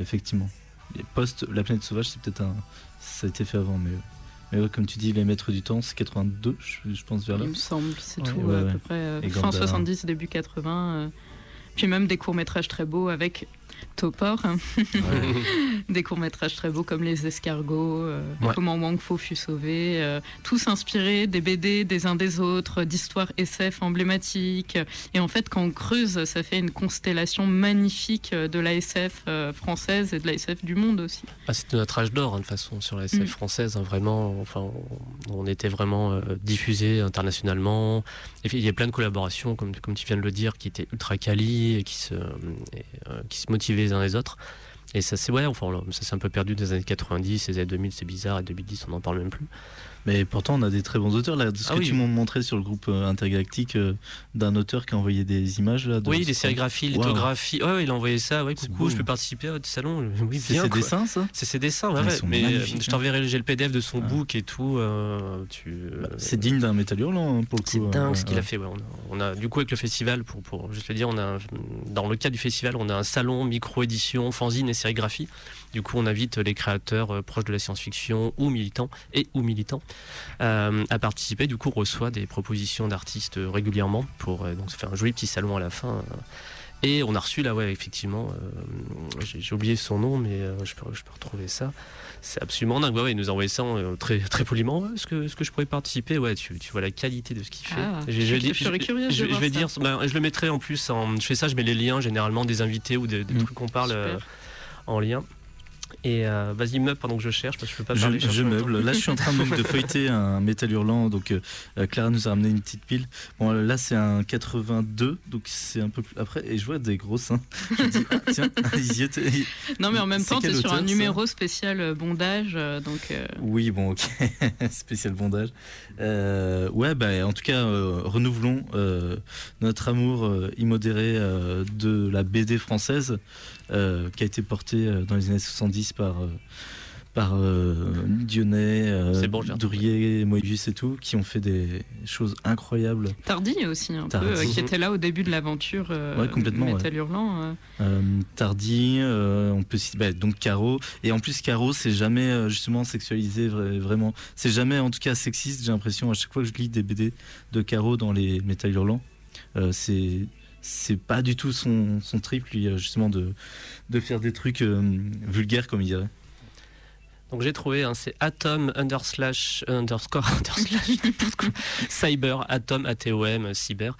effectivement. Les post La planète sauvage, c'est peut-être un. Ça a été fait avant, mais. Mais ouais, comme tu dis, Les Maîtres du Temps, c'est 82, je, je pense, vers là. Il me semble, c'est Ouais, tout, ouais, à peu près fin Gandhar. 70, début 80. euh, puis même des courts-métrages très beaux avec Topor, des courts-métrages très beaux comme Les Escargots, euh, Ouais. Comment Wang Fo fut sauvé, euh, tous inspirés des BD des uns des autres, d'histoires SF emblématiques. Et en fait, quand on creuse, ça fait une constellation magnifique euh, de la SF française et de la SF du monde aussi. Ah, C'était notre âge d'or, hein, de toute façon, sur la SF Mm. française. hein, vraiment, enfin, on, était vraiment diffusé internationalement. Et puis, il y a plein de collaborations, comme, comme tu viens de le dire, qui étaient ultra quali et qui se, et, qui se motivaient les uns les autres. Et ça, c'est ouais, enfin, ça s'est un peu perdu des années 90, les années 2000, c'est bizarre, et 2010, on n'en parle même plus. Mais pourtant, on a des très bons auteurs. Là, ce Ah que oui. tu m'as montré sur le groupe euh, intergalactique euh, d'un auteur qui a envoyé des images. Là, Oui, les sérigraphies, Waouh. lithographies. Ouais, ouais, il a envoyé ça. Ouais, coucou, je peux participer à votre salon. Oui, C'est ses dessins, ça C'est ses dessins, ouais, Ah, ouais. Mais euh, je t'enverrai j'ai le PDF de son Ah. book et tout. euh, tu, Bah, C'est digne d'un métal hurlant, hein, pour le coup. C'est dingue ce qu'il a fait. ouais. On, a, on a- du coup avec le festival, pour, pour juste le dire, on a dans le cadre du festival, on a un salon micro-édition, fanzine et sérigraphie. Du coup, on invite les créateurs euh, proches de la science-fiction ou militants et ou militants euh, à participer. Du coup, on reçoit des propositions d'artistes régulièrement pour euh, donc ça fait un joli petit salon à la fin. Et on a reçu là, ouais, effectivement, euh, j'ai oublié son nom, mais euh, je, peux, je peux retrouver ça. C'est absolument dingue. Ouais, il nous a envoyé ça euh, très, très poliment. Ouais, Est-ce que, que je pourrais participer? Ouais, tu, tu vois la qualité de ce qu'il fait. Ah, je, je- serais vais dire, ben, je le mettrai en plus. En, je fais ça, je mets les liens généralement des invités ou des, des Mm. trucs qu'on parle en lien. Et euh, vas-y, meuble pendant que je cherche parce que je peux pas Je, parler. je temps. meuble. Là, je suis en train donc, de feuilleter un métal hurlant. Donc, euh, euh, Clara nous a ramené une petite pile. Bon, là, c'est un 82, donc c'est un peu plus après. Et je vois des gros seins. Je me dis, ah, tiens, ils y étaient. Non, mais en même temps, tu es sur un numéro spécial bondage, donc euh, Oui, bon, ok. Spécial bondage. Euh, ouais, bah, en tout cas, euh, renouvelons euh, notre amour euh, immodéré euh, de la BD française euh, qui a été portée euh, dans les années 70 par, euh, par euh, Dionnet, euh, bon. Dourier, Moebius et tout, qui ont fait des choses incroyables. Tardy aussi, un Tardy. peu, euh, qui était là au début de l'aventure euh, Ouais, complètement, Métal Hurlant. euh. Euh, Tardy, euh, on peut citer bah, donc Caro, et en plus Caro, c'est jamais euh, justement sexualisé vra- vraiment. C'est jamais en tout cas sexiste. J'ai l'impression à chaque fois que je lis des BD de Caro dans les Métal Hurlants, euh, c'est c'est pas du tout son, son trip lui euh, justement de de faire des trucs euh, vulgaires comme il dirait. Donc j'ai trouvé, hein, c'est Atom underslash underscore underslash cyber Atom A T O M cyber.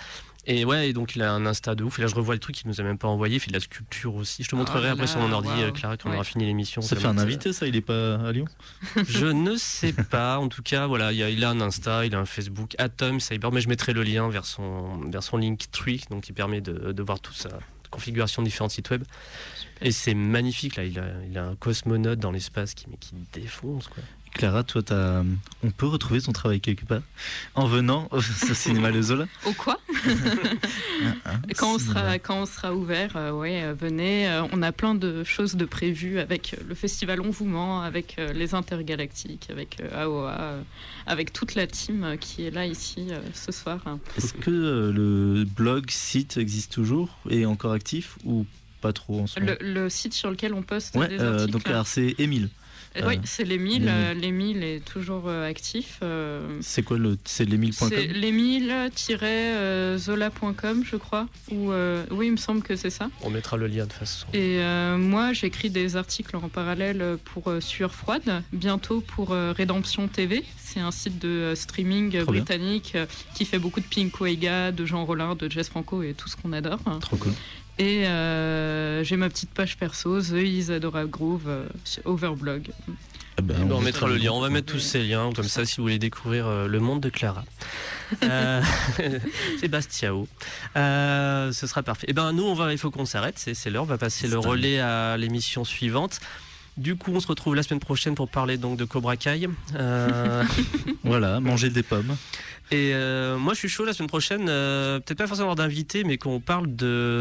Et ouais, et donc il a un Insta de ouf. Et là je revois le truc qu'il nous a même pas envoyé. Il fait de la sculpture aussi. Je te montrerai là après sur mon ordi, euh, Clara, quand on aura fini l'émission. Ça fait un mettre, euh, invité ça, il est pas à Lyon? Je ne sais pas. En tout cas, voilà, il, a, il a un Insta, il a un Facebook, Atom Cyber, mais je mettrai le lien vers son, vers son Linktree, donc qui permet de, de voir toute sa configuration de différents sites web. Et c'est magnifique, là. Il a, il a un cosmonaute dans l'espace qui, mais qui défonce, quoi. Clara, toi, on peut retrouver ton travail quelque part en venant au, cinéma Le Zola? Au quoi? Hein, hein, quand on, sera, quand on sera ouvert, euh, ouais, euh, venez. euh, on a plein de choses de prévues avec le festival Envouement, avec euh, les Intergalactiques, avec AOA, avec toute la team qui est là ici ce soir. Est-ce que le blog, site existe toujours et est encore actif ou pas trop en ce moment? Le, le site sur lequel on poste Ouais, des articles. donc alors c'est Émile. Euh, oui, c'est l'Émile. l'Émile. euh, L'Émile est toujours euh, actif. euh, C'est quoi le c'est l'émile.com c'est l'émile-zola.com, je crois. Ou, euh, oui, il me semble que c'est ça. On mettra le lien de façon. Et euh, moi, j'écris des articles en parallèle pour euh, Sueur Froide, bientôt pour euh, Rédemption TV. C'est un site de euh, streaming Trop britannique euh, qui fait beaucoup de Pink Weiga, de Jean Rollin, de Jess Franco et tout ce qu'on adore. Trop cool. Et euh, j'ai ma petite page perso, The Isadora Groove, euh, sur Overblog. Ah ben, Eh ben, on mettra le lien, on va mettre tous ces liens, comme ça si vous voulez découvrir euh, le monde de Clara. Euh, Sébastiao. Euh, ce sera parfait. Et ben nous, on va, il faut qu'on s'arrête, c'est l'heure, on va passer le relais à l'émission suivante. Du coup, on se retrouve la semaine prochaine pour parler donc de Cobra Kai. Euh, Voilà, manger des pommes. Et euh, moi, je suis chaud la semaine prochaine, euh, peut-être pas forcément d'invité, mais qu'on parle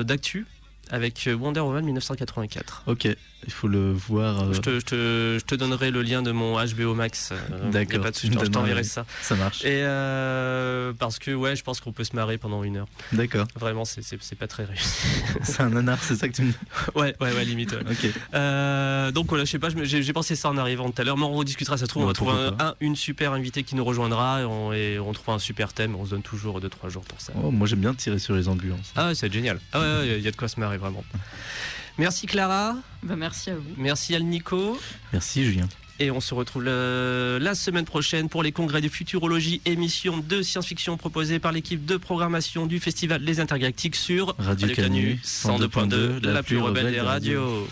d'actu avec Wonder Woman 1984. Ok, il faut le voir. euh, Je, te, je, te, je te donnerai le lien de mon HBO Max. euh, D'accord, je t'enverrai ça. Ça marche. Et euh, parce que ouais, je pense qu'on peut se marrer pendant une heure. D'accord. Vraiment, c'est- c'est c'est pas très réussi. C'est un nanar, c'est ça que tu me dis ouais, ouais, ouais, limite. ouais. Ok. Euh, donc voilà, je sais pas, j'ai j'ai pensé ça en arrivant tout à l'heure, mais on rediscutera. Ça se trouve, on va trouver un, pourquoi un- une super invitée qui nous rejoindra et on, et on trouvera un super thème. On se donne toujours 2-3 jours pour ça. Oh, moi j'aime bien tirer sur les ambulances. Ah ouais, c'est génial. Ah ouais, ouais, il y a de quoi se marrer vraiment. Merci Clara, Bah, merci à vous. merci Al Nico. Merci Julien. Et on se retrouve le- la semaine prochaine pour les congrès de futurologie, émission de science-fiction proposée par l'équipe de programmation du festival Les Intergalactiques sur Radio Canu, 102.2, la plus rebelle des radios.